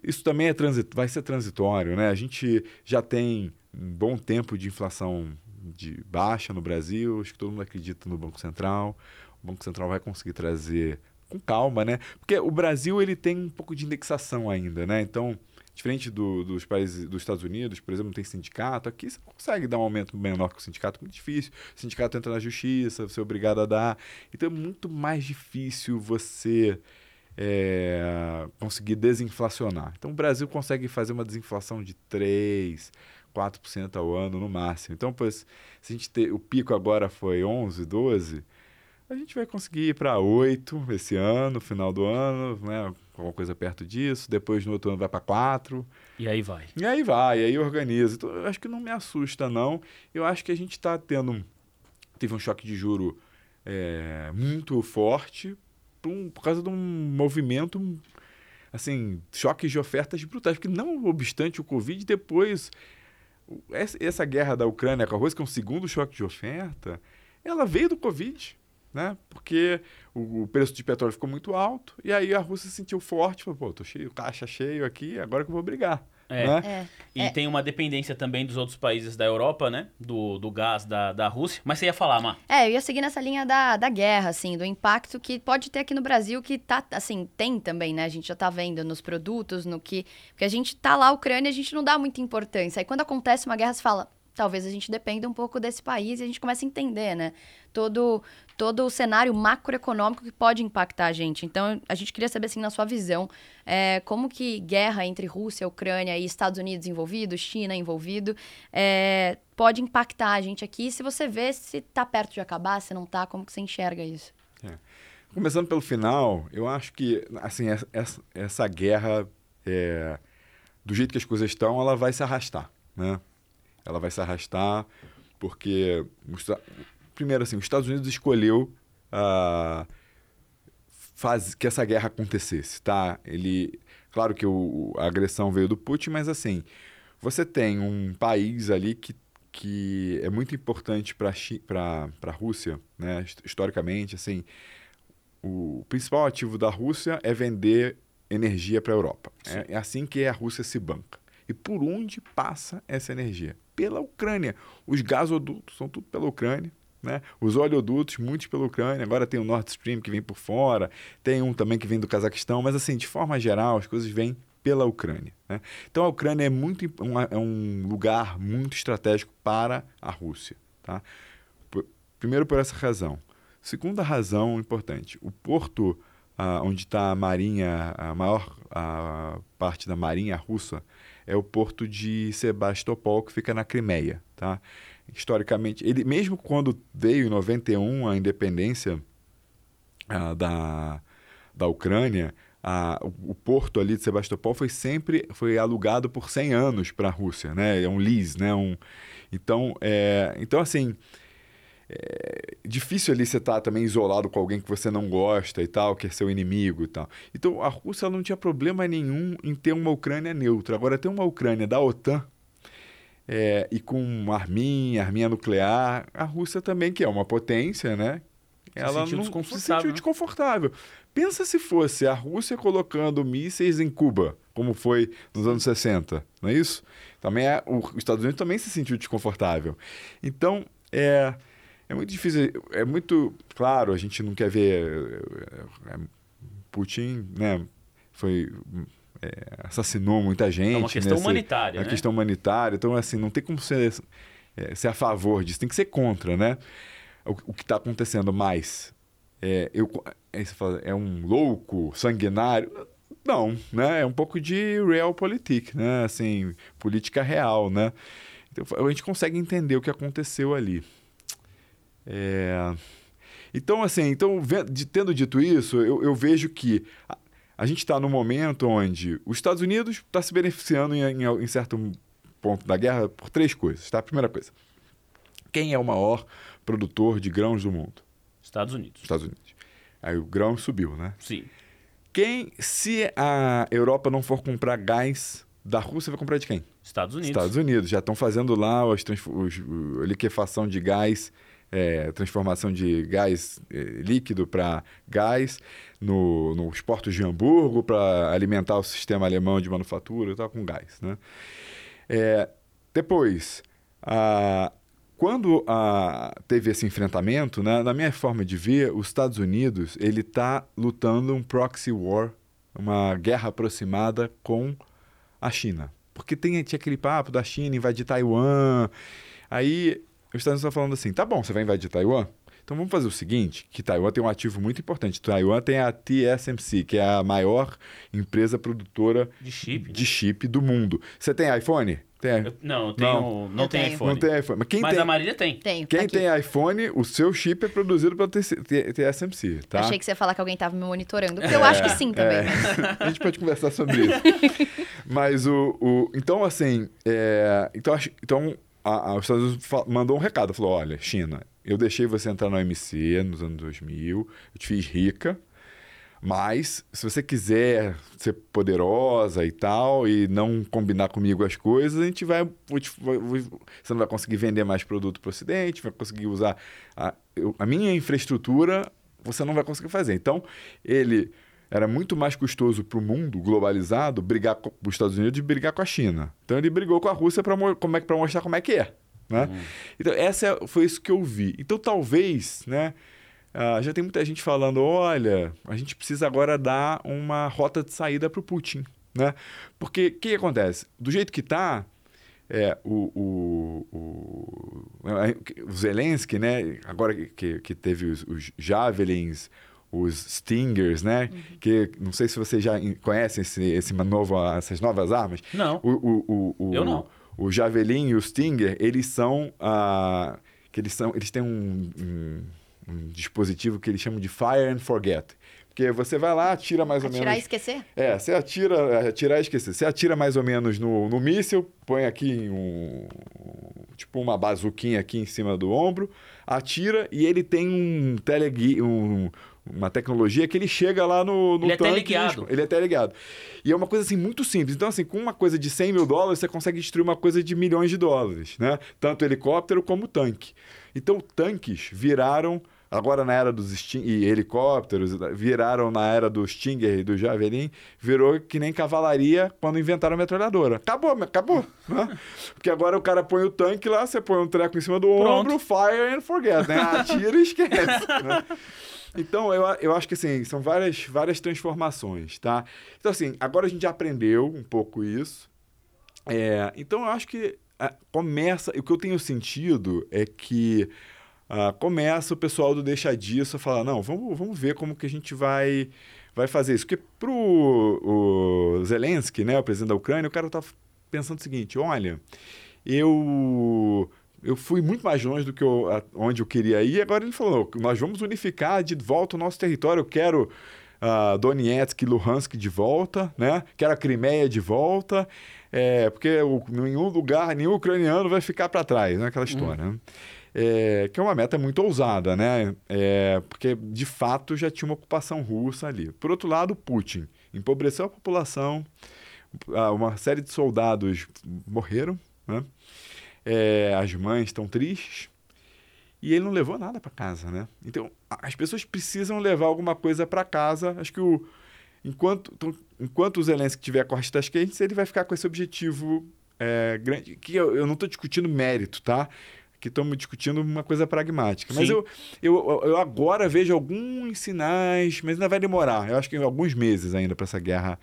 isso também é transit vai ser transitório, né? A gente já tem um bom tempo de inflação de baixa no Brasil, acho que todo mundo acredita no Banco Central. O Banco Central vai conseguir trazer com calma, né? Porque o Brasil ele tem um pouco de indexação ainda, né? Então, diferente do, dos países dos Estados Unidos, por exemplo, não tem sindicato, aqui você consegue dar um aumento menor que o sindicato, muito difícil. O sindicato entra na justiça, você é obrigado a dar. Então é muito mais difícil você é, conseguir desinflacionar. Então o Brasil consegue fazer uma desinflação de 3, 4% ao ano no máximo. Então, pois, se a gente ter, o pico agora foi 11, 12, a gente vai conseguir ir para 8 esse ano, final do ano, né? Alguma coisa perto disso. Depois no outro ano vai para 4. E aí vai. E aí vai, e aí organiza. Então, eu acho que não me assusta, não. Eu acho que a gente está tendo. Teve um choque de juro é, muito forte por, um, por causa de um movimento assim, choques de ofertas brutais, porque não obstante o Covid, depois essa guerra da Ucrânia com a Rússia, que é um segundo choque de oferta, ela veio do Covid, né? Porque o, preço de petróleo ficou muito alto e aí a Rússia se sentiu forte, falou, pô, tô cheio, caixa cheio aqui, agora que eu vou brigar. É. Né? É. E é. tem uma dependência também dos outros países da Europa, né? Do, do gás da, da Rússia. Mas você ia falar, Má? É, eu ia seguir nessa linha da, da guerra, assim, do impacto que pode ter aqui no Brasil, que tá, assim, tem também, né? A gente já tá vendo nos produtos, no que. Porque a gente tá lá, a Ucrânia, a gente não dá muita importância. Aí quando acontece uma guerra, você fala, talvez a gente dependa um pouco desse país e a gente começa a entender, né? Todo, todo o cenário macroeconômico que pode impactar a gente. Então, a gente queria saber, assim, na sua visão, é, como que guerra entre Rússia, Ucrânia e Estados Unidos envolvido, China envolvido, é, pode impactar a gente aqui. Se você vê se está perto de acabar, se não está, como que você enxerga isso? É. Começando pelo final, eu acho que, assim, essa, essa guerra, é, do jeito que as coisas estão, ela vai se arrastar, né? Ela vai se arrastar, porque, primeiro assim, os Estados Unidos escolheu uh, faz, que essa guerra acontecesse, tá? Ele, claro que o, a agressão veio do Putin, mas assim, você tem um país ali que, que é muito importante para a Rússia, né? historicamente, assim, o principal ativo da Rússia é vender energia para a Europa. É, é assim que a Rússia se banca. E por onde passa essa energia? Pela Ucrânia. Os gasodutos são tudo pela Ucrânia. Né? Os oleodutos, muitos pela Ucrânia. Agora tem o Nord Stream que vem por fora, tem um também que vem do Cazaquistão, mas assim, de forma geral, as coisas vêm pela Ucrânia. Né? Então a Ucrânia é, muito, é um lugar muito estratégico para a Rússia. Tá? Primeiro por essa razão. Segunda razão importante, o porto ah, onde está a marinha, a maior a parte da marinha russa, é o porto de Sebastopol, que fica na Crimeia. Tá? Historicamente, ele mesmo quando veio em 91 a independência ah, da, da Ucrânia, a, o, o, porto ali de Sebastopol foi sempre foi alugado por 100 anos para a Rússia, né? É um lease, né? Um, então, é, então assim, é difícil ali você estar tá também isolado com alguém que você não gosta e tal, que é seu inimigo e tal. Então a Rússia não tinha problema nenhum em ter uma Ucrânia neutra. Agora, ter uma Ucrânia da OTAN é, e com arminha, arminha nuclear, a Rússia também, que é uma potência, né? Ela se não se sentiu né? desconfortável. Pensa se fosse a Rússia colocando mísseis em Cuba, como foi nos anos 60, não é isso? Também é, os Estados Unidos também se sentiu desconfortável. Então, é, é muito difícil, é muito claro, a gente não quer ver é, é, Putin, né, foi é, assassinou muita gente. É uma questão nesse, humanitária, É uma né? questão humanitária, então assim, não tem como ser, é, ser a favor disso, tem que ser contra, né? O, o que está acontecendo mais é, eu, é, é um louco, sanguinário? Não, né? É um pouco de realpolitik, né? Assim, política real, né? Então, a gente consegue entender o que aconteceu ali. É... Então, assim, então, tendo dito isso, eu, eu vejo que a, a gente está num momento onde os Estados Unidos está se beneficiando em, em, em, certo ponto da guerra por três coisas. Tá? Primeira coisa, quem é o maior produtor de grãos do mundo? Estados Unidos. Estados Unidos. Aí o grão subiu, né? Sim. Quem, se a Europa não for comprar gás da Rússia, vai comprar de quem? Estados Unidos. Estados Unidos. Já estão fazendo lá os, os, a liquefação de gás é, transformação de gás é, líquido para gás no, nos portos de Hamburgo para alimentar o sistema alemão de manufatura e tal, com gás. Né? É, depois, a, quando a, teve esse enfrentamento, né, na minha forma de ver, os Estados Unidos ele está lutando um proxy war, uma guerra aproximada com a China. Porque tem, tinha aquele papo da China invadir Taiwan. Aí os Estados Unidos estão falando assim: tá bom, você vai invadir Taiwan? Então vamos fazer o seguinte, que Taiwan tem um ativo muito importante. Taiwan tem a TSMC, que é a maior empresa produtora de chip, de chip do mundo. Você tem iPhone? Tem. Eu, não, eu tenho, não, não tem iPhone. Não tem iPhone. Mas, quem Mas tem, a Marília tem. Tenho, quem tá tem iPhone, o seu chip é produzido pela TSMC, tá? Achei que você ia falar que alguém estava me monitorando, porque é, eu acho que sim também. É. a gente pode conversar sobre isso. Mas o, o... Então, assim... É, então, então a, a, os Estados Unidos mandou um recado, falou, olha, China, eu deixei você entrar no OMC nos anos 2000, eu te fiz rica, mas se você quiser ser poderosa e tal, e não combinar comigo as coisas, a gente vai. Você não vai conseguir vender mais produto para o Ocidente, vai conseguir usar a, a minha infraestrutura, você não vai conseguir fazer. Então, ele era muito mais custoso para o mundo globalizado brigar com os Estados Unidos e brigar com a China. Então ele brigou com a Rússia para é, mostrar como é que é. Né? Uhum. Então, essa foi isso que eu vi. Então, talvez, né? Uh, já tem muita gente falando: olha, a gente precisa agora dar uma rota de saída para o Putin. Né? Porque o que, que, acontece? Do jeito que está, é, o, o, o, o, Zelensky, né? agora que, que teve os, os Javelins, os Stingers, né? Uhum. Que não sei se vocês já conhecem esse, esse novo, essas novas armas. Não. O, o, o, Eu não. O Javelin e o Stinger, eles são. Uh, que eles, são eles têm um, um, um, dispositivo que eles chamam de Fire and Forget. Porque você vai lá, atira mais atirar ou menos. Atirar e esquecer? É, você atira, atirar e esquecer. Você atira mais ou menos no, no míssil, põe aqui um. Tipo uma bazuquinha aqui em cima do ombro, atira e ele tem um telegui, um, uma tecnologia que ele chega lá no, no ele tanque. É ligado. Ele é até ligado. E é uma coisa assim muito simples. Então, assim, com uma coisa de 100 mil dólares, você consegue destruir uma coisa de milhões de dólares, né? Tanto helicóptero como tanque. Então, tanques viraram, agora na era dos Sting e helicópteros, viraram na era do Stinger e do Javelin, virou que nem cavalaria quando inventaram a metralhadora. Acabou, acabou. Né? Porque agora o cara põe o tanque lá, você põe um treco em cima do Pronto. ombro, fire and forget, né? Atira e esquece. Né? Então, eu, eu acho que assim, são várias, várias transformações, tá? Então, assim, agora a gente já aprendeu um pouco isso. É, então, eu acho que a, é, começa. O que eu tenho sentido é que a, começa o pessoal do deixa disso a falar: não, vamos, vamos ver como que a gente vai, vai fazer isso. Porque para o Zelensky, né, o presidente da Ucrânia, o cara tá pensando o seguinte: olha, eu eu fui muito mais longe do que eu, onde eu queria ir. Agora ele falou: nós vamos unificar de volta o nosso território. Eu quero uh, Donetsk e Luhansk de volta, né? Quero a Crimeia de volta, é, porque o, nenhum lugar, nenhum ucraniano vai ficar para trás, né? Aquela história. Uhum. Né? É, que é uma meta muito ousada, né? É, porque de fato já tinha uma ocupação russa ali. Por outro lado, Putin empobreceu a população, ah, uma série de soldados morreram, né? É, as mães estão tristes. E ele não levou nada para casa, né? Então, as pessoas precisam levar alguma coisa para casa. Acho que o, enquanto, enquanto o Zelensky tiver costas quentes, ele vai ficar com esse objetivo é, grande. Que eu, eu não estou discutindo mérito, tá? Que estamos discutindo uma coisa pragmática. Sim. Mas eu, eu, eu agora vejo alguns sinais, mas ainda vai demorar. Eu acho que alguns meses ainda para essa guerra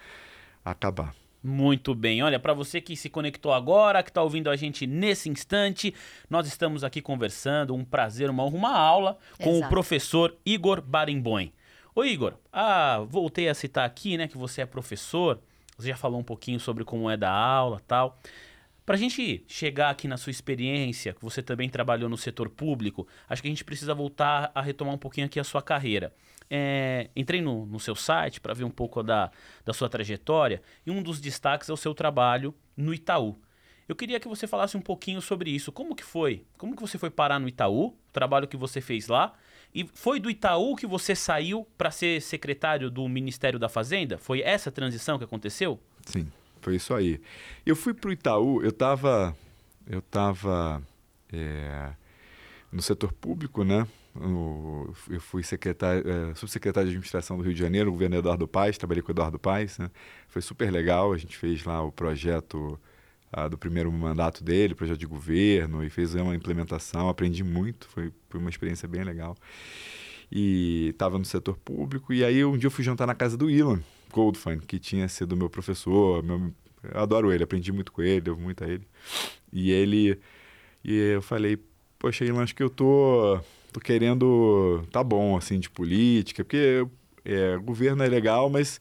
acabar. Muito bem. Olha, para você que se conectou agora, que está ouvindo a gente nesse instante, nós estamos aqui conversando, um prazer, uma honra, uma aula com Exato. o professor Igor Barimboim. Ô Igor, ah, voltei a citar aqui, né, que você é professor, você já falou um pouquinho sobre como é da aula tal. Para a gente chegar aqui na sua experiência, que você também trabalhou no setor público, acho que a gente precisa voltar a retomar um pouquinho aqui a sua carreira é, entrei no, no, seu site para ver um pouco da, da sua trajetória e um dos destaques é o seu trabalho no Itaú. Eu queria que você falasse um pouquinho sobre isso. Como que foi? Como que você foi parar no Itaú? O trabalho que você fez lá? E foi do Itaú que você saiu para ser secretário do Ministério da Fazenda? Foi essa transição que aconteceu? Sim, foi isso aí. Eu fui para o Itaú, eu estava eu tava, é, no setor público, né? Eu fui secretário, é, subsecretário de administração do Rio de Janeiro, o governo Eduardo Paes, trabalhei com o Eduardo Paes, né? Foi super legal, a gente fez lá o projeto ah, do primeiro mandato dele, projeto de governo, e fez uma implementação, aprendi muito, foi, foi uma experiência bem legal. E estava no setor público, e aí um dia eu fui jantar na casa do Ilan Goldfein, que tinha sido meu professor, meu, eu adoro ele, aprendi muito com ele, devo muito a ele. E ele, e eu falei, poxa, Ilan, acho que eu tô tô querendo. tá bom, assim, de política, porque é, governo é legal, mas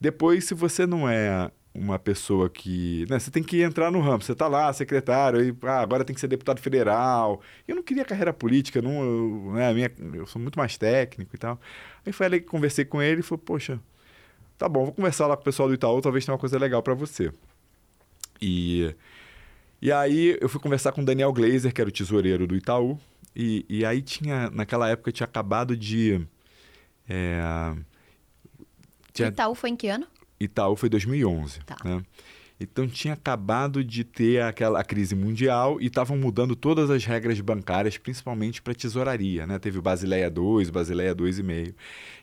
depois, se você não é uma pessoa que. Né, você tem que entrar no ramo. Você tá lá, secretário, e ah, agora tem que ser deputado federal. Eu não queria carreira política, não, eu, né, minha, eu sou muito mais técnico e tal. Aí que conversei com ele e falou: Poxa, tá bom, vou conversar lá com o pessoal do Itaú, talvez tenha uma coisa legal para você. E, e aí eu fui conversar com o Daniel Glazer, que era o tesoureiro do Itaú. E, e aí tinha, naquela época, tinha acabado de. É, tinha, Itaú foi em que ano? Itaú foi 2011. Tá. Né? Então tinha acabado de ter aquela a crise mundial e estavam mudando todas as regras bancárias, principalmente para tesouraria, né? Teve o Basileia 2, Basileia 2,5.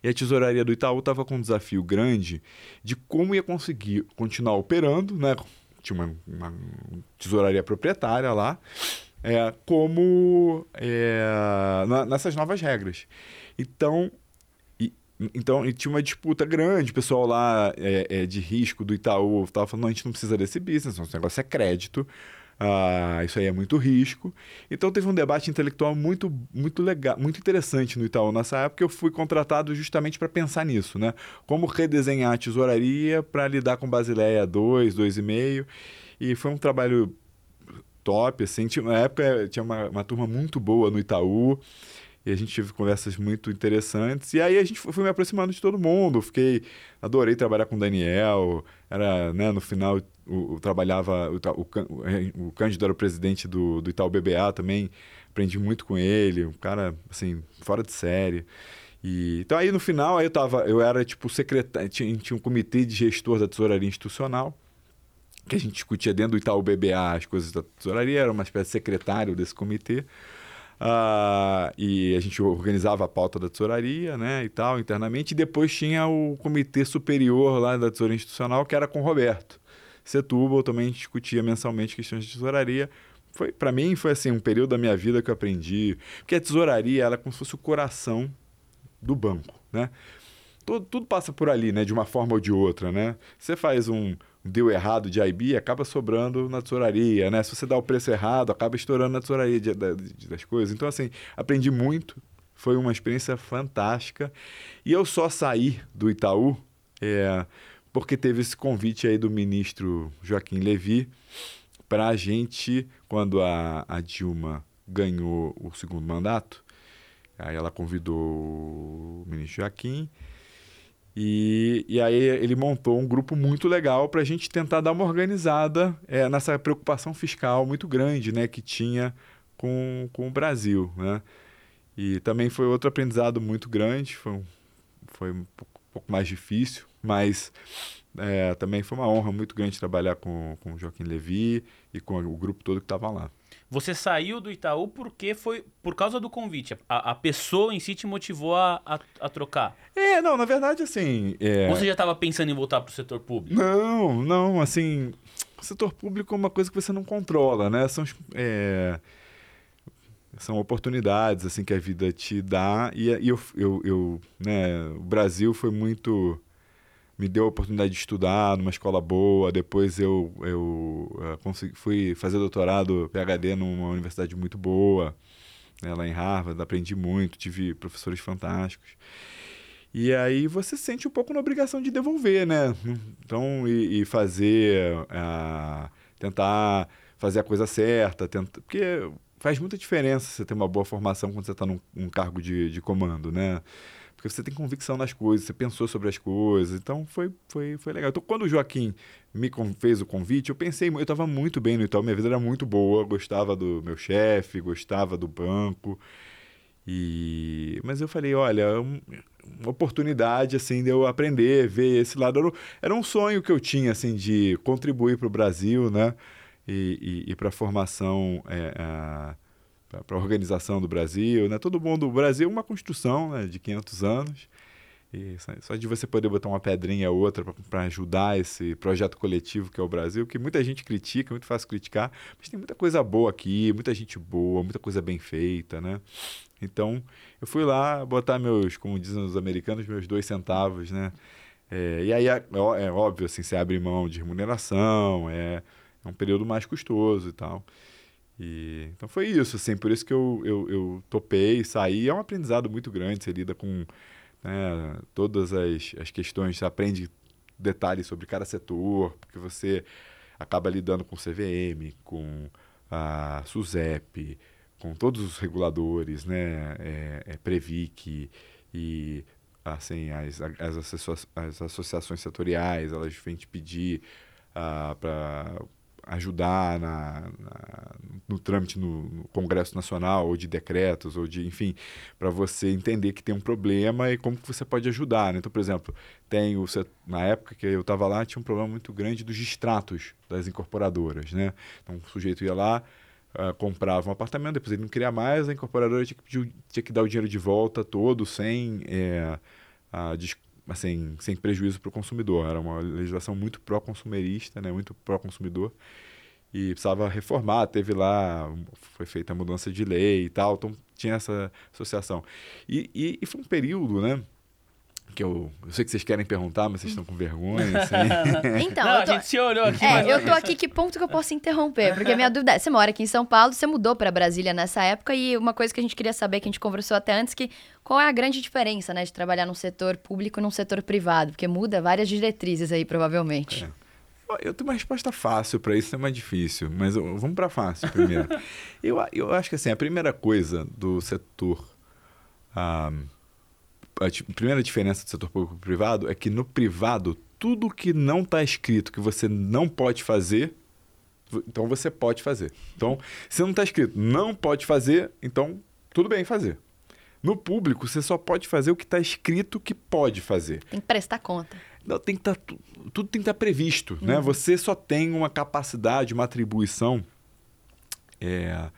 E a tesouraria do Itaú estava com um desafio grande de como ia conseguir continuar operando, né? Tinha uma, uma tesouraria proprietária lá, é, como é, na, nessas novas regras. Então, então, e tinha uma disputa grande, o pessoal lá é, é, de risco do Itaú estava falando, a gente não precisa desse business, nosso negócio é crédito, ah, isso aí é muito risco. Então teve um debate intelectual muito, muito legal, muito interessante no Itaú. Nessa época eu fui contratado justamente para pensar nisso, né? Como redesenhar a tesouraria para lidar com Basileia 2, 2,5. E foi um trabalho top, assim. Tinha, na época tinha uma, uma turma muito boa no Itaú. E a gente teve conversas muito interessantes. E aí a gente foi me aproximando de todo mundo. Fiquei. Adorei trabalhar com o Daniel. Era, né, no final, o, o trabalhava. O, o, o Cândido era o presidente do, do Itaú BBA também. Aprendi muito com ele. Um cara, assim, fora de série. E, então aí no final aí eu tava, eu era tipo secretário, tinha, tinha um comitê de gestor da tesouraria institucional, que a gente discutia dentro do Itaú BBA as coisas da tesouraria, era uma espécie de secretário desse comitê. Uh, e a gente organizava a pauta da tesouraria, né, e tal, internamente. E depois tinha o comitê superior lá da tesouraria institucional, que era com o Roberto Setúbal, também discutia mensalmente questões de tesouraria. Foi, para mim, foi assim, um período da minha vida que eu aprendi. Porque a tesouraria, ela é como se fosse o coração do banco, né? Tudo, tudo passa por ali, né, de uma forma ou de outra, né? Você faz um, deu errado de IB, acaba sobrando na tesouraria, né? Se você dá o preço errado, acaba estourando na tesouraria de, de, das coisas. Então, assim, aprendi muito, foi uma experiência fantástica. E eu só saí do Itaú é, porque teve esse convite aí do ministro Joaquim Levi para a gente, quando a, a Dilma ganhou o segundo mandato, aí ela convidou o ministro Joaquim e, e aí ele montou um grupo muito legal para a gente tentar dar uma organizada é, nessa preocupação fiscal muito grande né, que tinha com, com o Brasil. Né? E também foi outro aprendizado muito grande, foi um, foi um pouco, um pouco mais difícil, mas é, também foi uma honra muito grande trabalhar com, com o Joaquim Levi e com o grupo todo que estava lá. Você saiu do Itaú porque foi por causa do convite. A, a pessoa em si te motivou a, a, a trocar. É, não, na verdade, assim. É... Ou você já estava pensando em voltar para o setor público? Não, não, assim. O setor público é uma coisa que você não controla, né? São, é, são oportunidades assim que a vida te dá. E, e eu, eu, eu, né, o Brasil foi muito me deu a oportunidade de estudar numa escola boa. Depois eu, eu uh, consegui, fui fazer doutorado, PhD, numa universidade muito boa, né, lá em Harvard. Aprendi muito, tive professores fantásticos. E aí você sente um pouco na obrigação de devolver, né? Então, e, e fazer, uh, tentar fazer a coisa certa, tenta, porque faz muita diferença você ter uma boa formação quando você está num, num cargo de, de comando, né? Porque você tem convicção nas coisas, você pensou sobre as coisas, então foi, foi, foi legal. Então, quando o Joaquim me fez o convite, eu pensei, eu estava muito bem no Itaú, minha vida era muito boa, gostava do meu chefe, gostava do banco, e... mas eu falei, olha, uma oportunidade, assim, de eu aprender, ver esse lado. Era um sonho que eu tinha, assim, de contribuir para o Brasil, né, e, e, e para a formação... É, a para a organização do Brasil, né? Todo mundo, o Brasil é uma construção né, de 500 anos e só de você poder botar uma pedrinha ou outra para ajudar esse projeto coletivo que é o Brasil, que muita gente critica, é muito fácil criticar, mas tem muita coisa boa aqui, muita gente boa, muita coisa bem feita, né? Então, eu fui lá botar meus, como dizem os americanos, meus dois centavos, né? É, e aí, é, é, óbvio, assim, você abre mão de remuneração, é, é um período mais custoso e tal. E, então foi isso, assim, por isso que eu, eu, eu topei, saí. É um aprendizado muito grande, você lida com né, todas as, as questões, você aprende detalhes sobre cada setor, porque você acaba lidando com CVM, com a SUSEP, com todos os reguladores, né, é, é Previc e assim as, as, as associações setoriais, elas vêm te pedir uh, para ajudar na, na, no trâmite no, no, Congresso Nacional, ou de decretos, ou de, enfim, para você entender que tem um problema e como que você pode ajudar. Né? Então, por exemplo, tem o, na época que eu estava lá, tinha um problema muito grande dos extratos das incorporadoras. Né? Então, o sujeito ia lá, uh, comprava um apartamento, depois ele não queria mais, a incorporadora tinha que, tinha que dar o dinheiro de volta todo, sem, é, a, assim, sem prejuízo para o consumidor. Era uma legislação muito pró-consumerista, né? muito pró-consumidor. E precisava reformar, teve lá, foi feita a mudança de lei e tal, então tinha essa associação. E, e, e foi um período, né? Que eu, eu sei que vocês querem perguntar, mas vocês estão com vergonha, assim. então, Não, tô, a gente se olhou aqui. É, eu tô aqui, que ponto que eu posso interromper? Porque a minha dúvida é, você mora aqui em São Paulo, você mudou para Brasília nessa época e uma coisa que a gente queria saber, que a gente conversou até antes, que qual é a grande diferença, né, de trabalhar num setor público e num setor privado? Porque muda várias diretrizes aí, provavelmente. É. Eu tenho uma resposta fácil para isso, é mais difícil, mas vamos para fácil primeiro. eu, eu acho que assim, a primeira coisa do setor... Ah, a primeira diferença do setor público e privado é que no privado, tudo que não está escrito que você não pode fazer, então você pode fazer. Então, se não está escrito não pode fazer, então tudo bem fazer. No público, você só pode fazer o que está escrito que pode fazer. Tem que prestar conta. Não, tem que tá, tudo tem que estar tá previsto. Né? Uhum. Né? Você só tem uma capacidade, uma atribuição. É,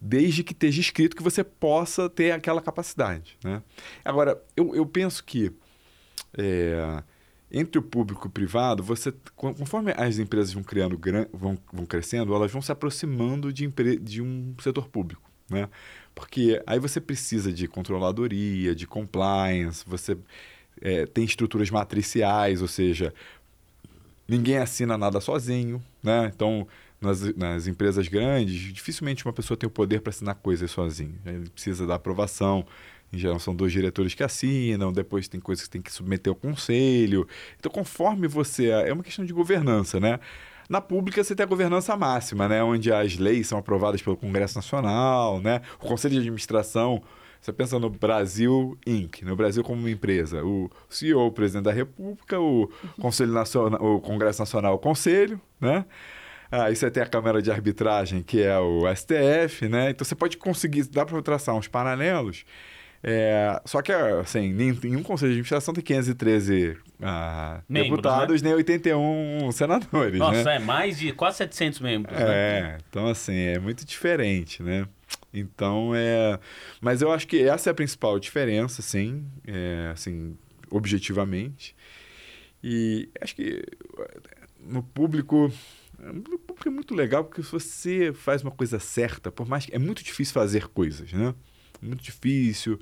desde que esteja escrito que você possa ter aquela capacidade. Né? Agora, eu, eu penso que é, entre o público e o privado, você, conforme as empresas vão criando, vão, vão crescendo, elas vão se aproximando de, de um setor público. Né? Porque aí você precisa de controladoria, de compliance, você é, tem estruturas matriciais, ou seja, ninguém assina nada sozinho. Né? Então, nas, nas empresas grandes, dificilmente uma pessoa tem o poder para assinar coisas sozinho. Ele precisa da aprovação. Em geral, são dois diretores que assinam, depois tem coisas que tem que submeter ao conselho. Então, conforme você. É uma questão de governança, né? Na pública, você tem a governança máxima, né? Onde as leis são aprovadas pelo Congresso Nacional, né? O Conselho de Administração. Você pensa no Brasil Inc., no Brasil como uma empresa. O CEO, o presidente da República, o Conselho Nacional, o Congresso Nacional, o Conselho, né? Aí você tem a Câmara de Arbitragem, que é o STF, né? Então você pode conseguir, dá para traçar uns paralelos. É, só que, assim, nenhum conselho de administração tem 513 ah, membros, deputados, né? nem 81 senadores. Nossa, né? é mais de quase 700 membros. Né? É, né? então, assim, é muito diferente, né? Então, é. Mas eu acho que essa é a principal diferença, sim, é, assim, objetivamente. E acho que no público é muito legal porque se você faz uma coisa certa, por mais que é muito difícil fazer coisas, né? Muito difícil.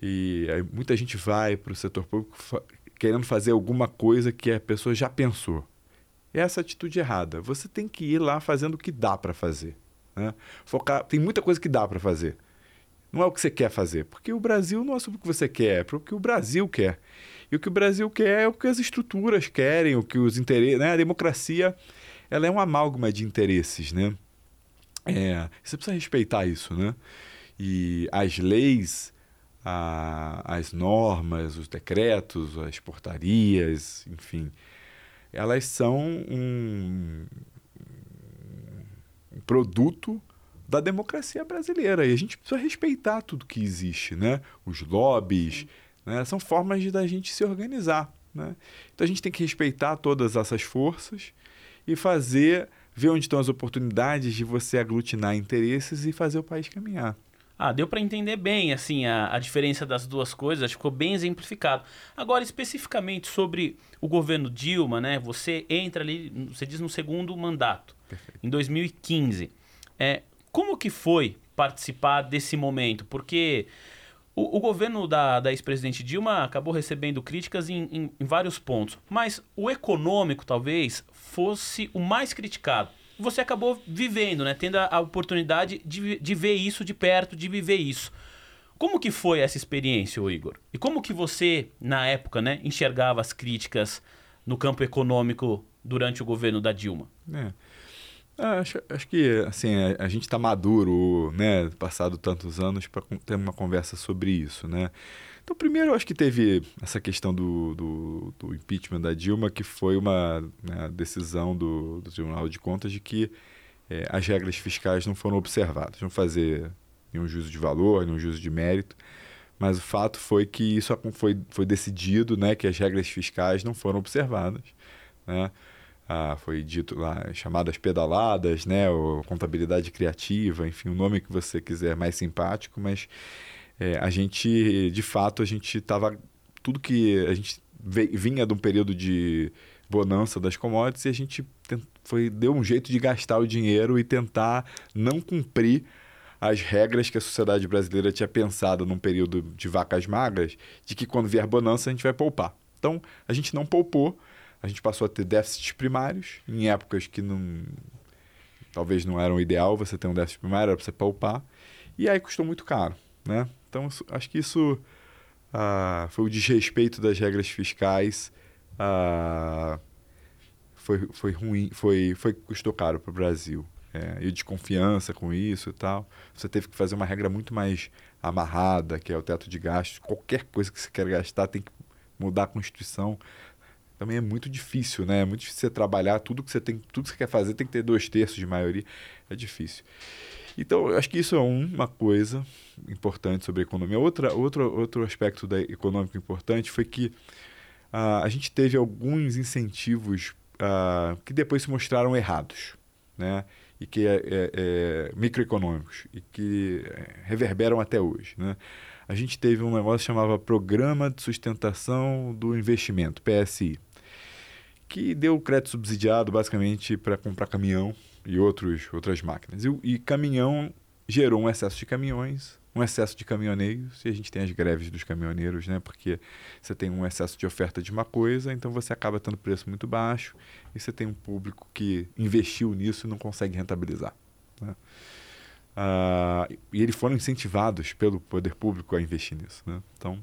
E muita gente vai para o setor público querendo fazer alguma coisa que a pessoa já pensou. E essa atitude errada. Você tem que ir lá fazendo o que dá para fazer. Né? Focar, tem muita coisa que dá para fazer. Não é o que você quer fazer, porque o Brasil não é sobre o que você quer, é o que o Brasil quer. E o que o Brasil quer é o que as estruturas querem, o que os interesses. Né? A democracia ela é um amálgama de interesses, né? É, você precisa respeitar isso, né? E as leis, a, as normas, os decretos, as portarias, enfim, elas são um, um produto da democracia brasileira e a gente precisa respeitar tudo que existe, né? Os lobbies, né? são formas de da gente se organizar, né? Então a gente tem que respeitar todas essas forças e fazer, ver onde estão as oportunidades de você aglutinar interesses e fazer o país caminhar. Ah, deu para entender bem assim a, a, diferença das duas coisas, acho que ficou bem exemplificado. Agora, especificamente sobre o governo Dilma, né? Você entra ali, você diz no segundo mandato, Perfeito. em 2015. É, como que foi participar desse momento? Porque o, o governo da, da ex-presidente Dilma acabou recebendo críticas em, em, em vários pontos, mas o econômico talvez fosse o mais criticado. Você acabou vivendo, né? Tendo a, oportunidade de, de ver isso de perto, de viver isso. Como que foi essa experiência, Igor? E como que você, na época, né, enxergava as críticas no campo econômico durante o governo da Dilma? É. Ah, acho, acho que assim, a, a gente está maduro, né, passado tantos anos, para ter uma conversa sobre isso, né? Então, primeiro, eu acho que teve essa questão do, do, do impeachment da Dilma, que foi uma né, decisão do, do, Tribunal de Contas de que é, as regras fiscais não foram observadas. Não fazer nenhum juízo de valor, nenhum juízo de mérito, mas o fato foi que isso foi, foi decidido, né, que as regras fiscais não foram observadas, né? Ah, foi dito lá, chamadas pedaladas, né, ou contabilidade criativa, enfim, o nome que você quiser mais simpático, mas é, a gente, de fato, a gente estava, tudo que a gente vinha de um período de bonança das commodities e a gente foi, deu um jeito de gastar o dinheiro e tentar não cumprir as regras que a sociedade brasileira tinha pensado num período de vacas magras, de que quando vier bonança a gente vai poupar. Então, a gente não poupou, a gente passou a ter déficits primários em épocas que não talvez não eram ideal você ter um déficit primário, era para você poupar, e aí custou muito caro, né? Então acho que isso ah, foi o desrespeito das regras fiscais, ah, foi, foi ruim, foi, foi custou caro para o Brasil. É, e desconfiança com isso e tal. Você teve que fazer uma regra muito mais amarrada, que é o teto de gastos. Qualquer coisa que você quer gastar tem que mudar a Constituição também é muito difícil, né? É muito difícil você trabalhar tudo que você tem, tudo que você quer fazer tem que ter dois terços de maioria, é difícil. Então, eu acho que isso é uma coisa importante sobre a economia. Outra, outro, outro aspecto da econômico importante foi que uh, a gente teve alguns incentivos uh, que depois se mostraram errados, né? E que é, é, é microeconômicos e que é, reverberam até hoje, né? A gente teve um negócio que chamava Programa de Sustentação do Investimento, PSI que deu crédito subsidiado basicamente para comprar caminhão e outros, outras máquinas. E, e, caminhão gerou um excesso de caminhões, um excesso de caminhoneiros, e a gente tem as greves dos caminhoneiros, né? Porque você tem um excesso de oferta de uma coisa, então você acaba tendo preço muito baixo, e você tem um público que investiu nisso e não consegue rentabilizar. Né? Ah, e eles foram incentivados pelo poder público a investir nisso. Né? Então,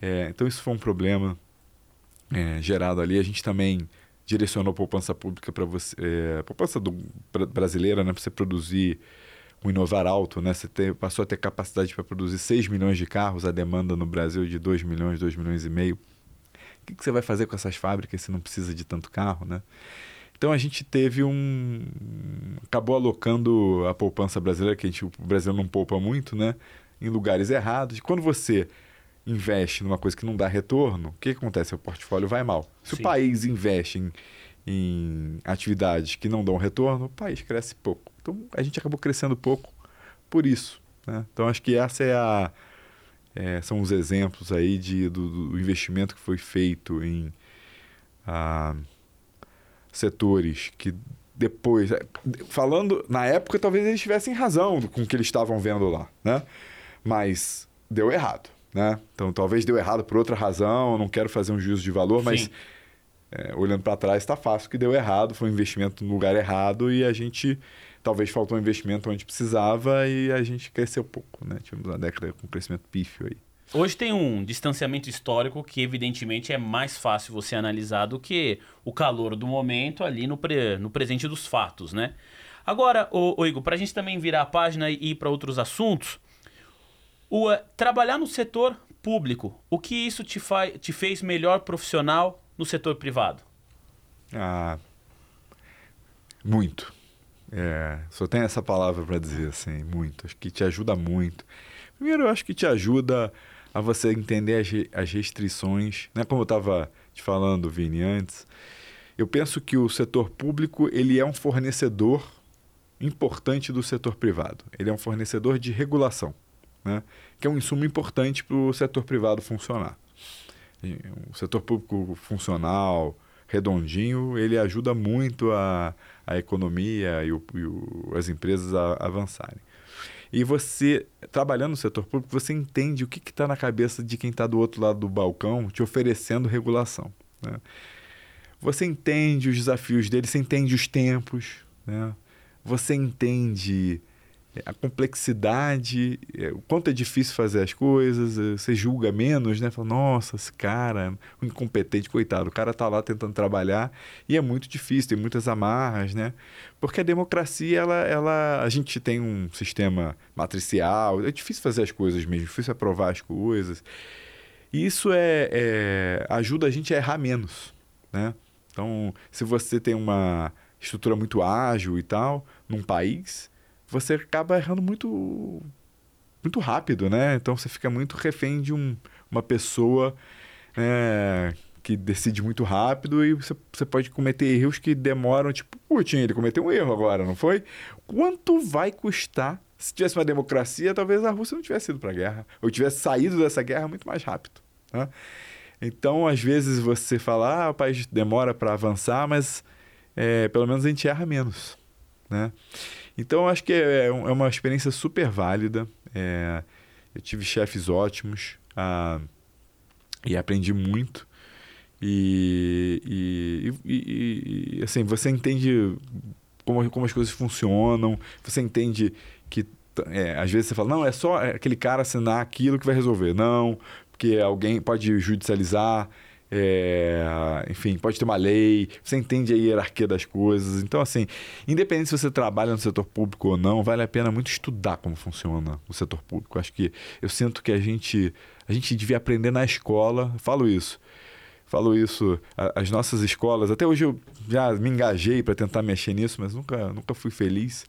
é, então isso foi um problema é, gerado ali. A gente também direcionou a poupança pública para você, é, poupança do, pra, brasileira, né, para você produzir um inovar alto, né? Você ter, passou a ter capacidade para produzir 6 milhões de carros, a demanda no Brasil de 2 milhões, 2 milhões e meio. O que, que você vai fazer com essas fábricas se não precisa de tanto carro, né? Então a gente teve um. acabou alocando a poupança brasileira, que a gente, o Brasil não poupa muito, né? Em lugares errados. Quando você investe numa coisa que não dá retorno, o que, que acontece? O portfólio vai mal. Se Sim. o país investe em, em atividades que não dão retorno, o país cresce pouco. Então a gente acabou crescendo pouco por isso. Né? Então acho que essa é a. É, são os exemplos aí de, do, do, investimento que foi feito em ah, setores que depois. Falando, na época, talvez eles tivessem razão com o que eles estavam vendo lá, né? Mas deu errado. Né? Então, talvez deu errado por outra razão, não quero fazer um juízo de valor, mas é, olhando para trás está fácil que deu errado, foi um investimento no lugar errado e a gente talvez faltou um investimento onde precisava e a gente cresceu pouco, né? Tivemos uma década com crescimento pífio aí. Hoje tem um distanciamento histórico que, evidentemente, é mais fácil você analisar do que o calor do momento ali no, pre, no presente dos fatos, né? Agora, ô, ô Igor, para a gente também virar a página e ir para outros assuntos, o, uh, trabalhar no setor público, o que isso te, te fez melhor profissional no setor privado? Ah, muito. É, só tem essa palavra para dizer assim, muito. Acho que te ajuda muito. Primeiro, eu acho que te ajuda a você entender as, as restrições, né? Como eu estava te falando, Vini, antes, eu penso que o setor público ele é um fornecedor importante do setor privado. Ele é um fornecedor de regulação né? que é um insumo importante para o setor privado funcionar. O setor público funcional, redondinho, ele ajuda muito a, a economia e, o, e o, as empresas a, a avançarem. E você, trabalhando no setor público, você entende o que está na cabeça de quem está do outro lado do balcão te oferecendo regulação. Né? Você entende os desafios dele, você entende os tempos, né? você entende a complexidade, é, o quanto é difícil fazer as coisas, é, você julga menos, né? Fala, nossa, esse cara, um incompetente, coitado, o cara tá lá tentando trabalhar e é muito difícil, tem muitas amarras, né? Porque a democracia, ela, ela, a gente tem um sistema matricial, é difícil fazer as coisas mesmo, difícil aprovar as coisas. E isso é, é ajuda a gente a errar menos, né? Então, se você tem uma estrutura muito ágil e tal, num país, você acaba errando muito muito rápido, né? Então você fica muito refém de um, uma pessoa né, que decide muito rápido e você, você pode cometer erros que demoram, tipo, Putin, ele cometeu um erro agora, não foi? Quanto vai custar? Se tivesse uma democracia, talvez a Rússia não tivesse ido para a guerra, ou tivesse saído dessa guerra muito mais rápido. Né? Então, às vezes você fala, ah, o país demora para avançar, mas é, pelo menos a gente erra menos. Né? Então, acho que é, é, é uma experiência super válida. É, eu tive chefes ótimos e aprendi muito. E, e, e, e, assim, você entende como, como as coisas funcionam, você entende que é, às vezes você fala, não, é só aquele cara assinar aquilo que vai resolver. Não, porque alguém pode judicializar, é, enfim, pode ter uma lei, você entende a hierarquia das coisas. Então, assim, independente se você trabalha no setor público ou não, vale a pena muito estudar como funciona o setor público. Acho que eu sinto que a gente, a gente devia aprender na escola, falo isso. Falo isso, as nossas escolas, até hoje eu já me engajei para tentar mexer nisso, mas nunca, nunca fui feliz.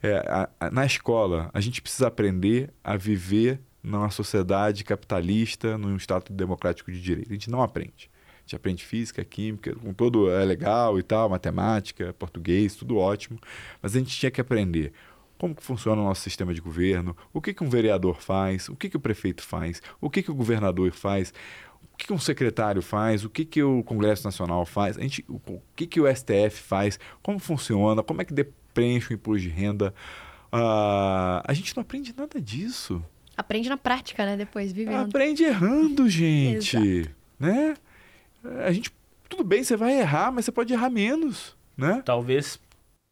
É, a, a, na escola, a gente precisa aprender a viver numa sociedade capitalista, num Estado democrático de direito. A gente não aprende. A gente aprende física, química, com todo é legal e tal, matemática, português, tudo ótimo, mas a gente tinha que aprender como que funciona o nosso sistema de governo, o que, que um vereador faz, o que, que o prefeito faz, o que, que o governador faz, o que, que um secretário faz, o que, que o Congresso Nacional faz, a gente, o que, que o STF faz, como funciona, como é que preenche o imposto de renda. Uh, a gente não aprende nada disso. Aprende na prática, né? Depois, vivendo. Aprende errando, gente. Exato. Né? A gente. Tudo bem, você vai errar, mas você pode errar menos, né? Talvez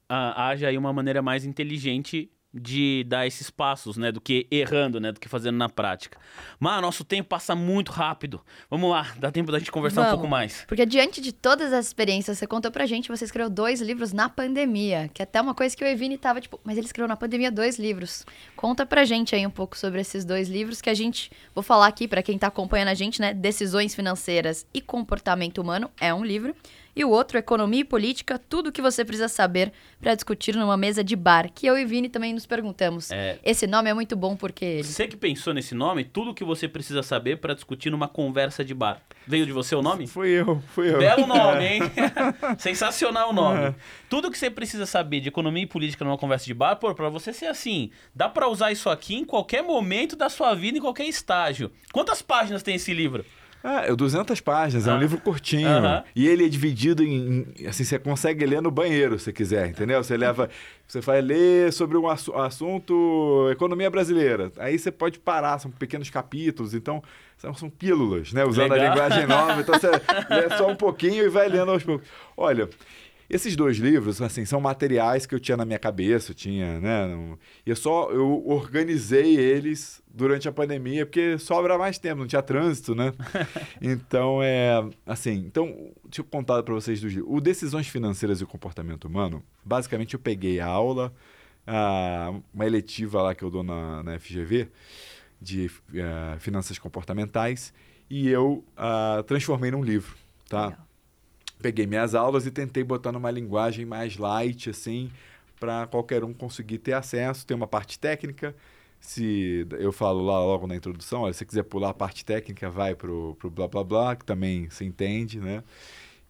ah, haja aí uma maneira mais inteligente de dar esses passos, né? Do que errando, né? Do que fazendo na prática. Mas nosso tempo passa muito rápido. Vamos lá, dá tempo da gente conversar Vamos, um pouco mais. Porque diante de todas as experiências, você contou pra gente, você escreveu dois livros na pandemia, que é até uma coisa que o Evine tava tipo, mas ele escreveu na pandemia dois livros. Conta pra gente aí um pouco sobre esses dois livros que a gente, vou falar aqui para quem tá acompanhando a gente, né? Decisões Financeiras e Comportamento Humano é um livro e o outro, Economia e Política, tudo o que você precisa saber para discutir numa mesa de bar, que eu e Vini também nos perguntamos. É... Esse nome é muito bom porque ele... Você que pensou nesse nome, tudo o que você precisa saber para discutir numa conversa de bar. Veio de você o nome? Fui eu, fui eu. Belo nome, hein? Sensacional o nome. É. Tudo que você precisa saber de economia e política numa conversa de bar, pô, para você ser assim, dá para usar isso aqui em qualquer momento da sua vida, em qualquer estágio. Quantas páginas tem esse livro? Ah, é 200 páginas, ah. é um ah. livro curtinho. E ele é dividido em, Assim, você consegue ler no banheiro, se quiser, entendeu? Você leva. Você vai ler sobre um assunto economia brasileira. Aí você pode parar, são pequenos capítulos, então são, são pílulas, né? Usando Legal. a linguagem nova. Então você lê só um pouquinho e vai lendo aos poucos. Olha, esses dois livros, assim, são materiais que eu tinha na minha cabeça, eu tinha, né? E eu só eu organizei eles durante a pandemia, porque sobra mais tempo, não tinha trânsito, né? então, é. Assim, então, eu contar para vocês dos livros. O Decisões Financeiras e o Comportamento Humano, basicamente eu peguei a aula, a, uma eletiva lá que eu dou na, na FGV, de uh, finanças comportamentais, e eu uh, transformei num livro, tá? Legal peguei minhas aulas e tentei botar numa linguagem mais light, assim, para qualquer um conseguir ter acesso. Tem uma parte técnica. Se eu falo lá logo na introdução, olha, se você quiser pular a parte técnica, vai pro, pro blá blá blá, que também se entende, né?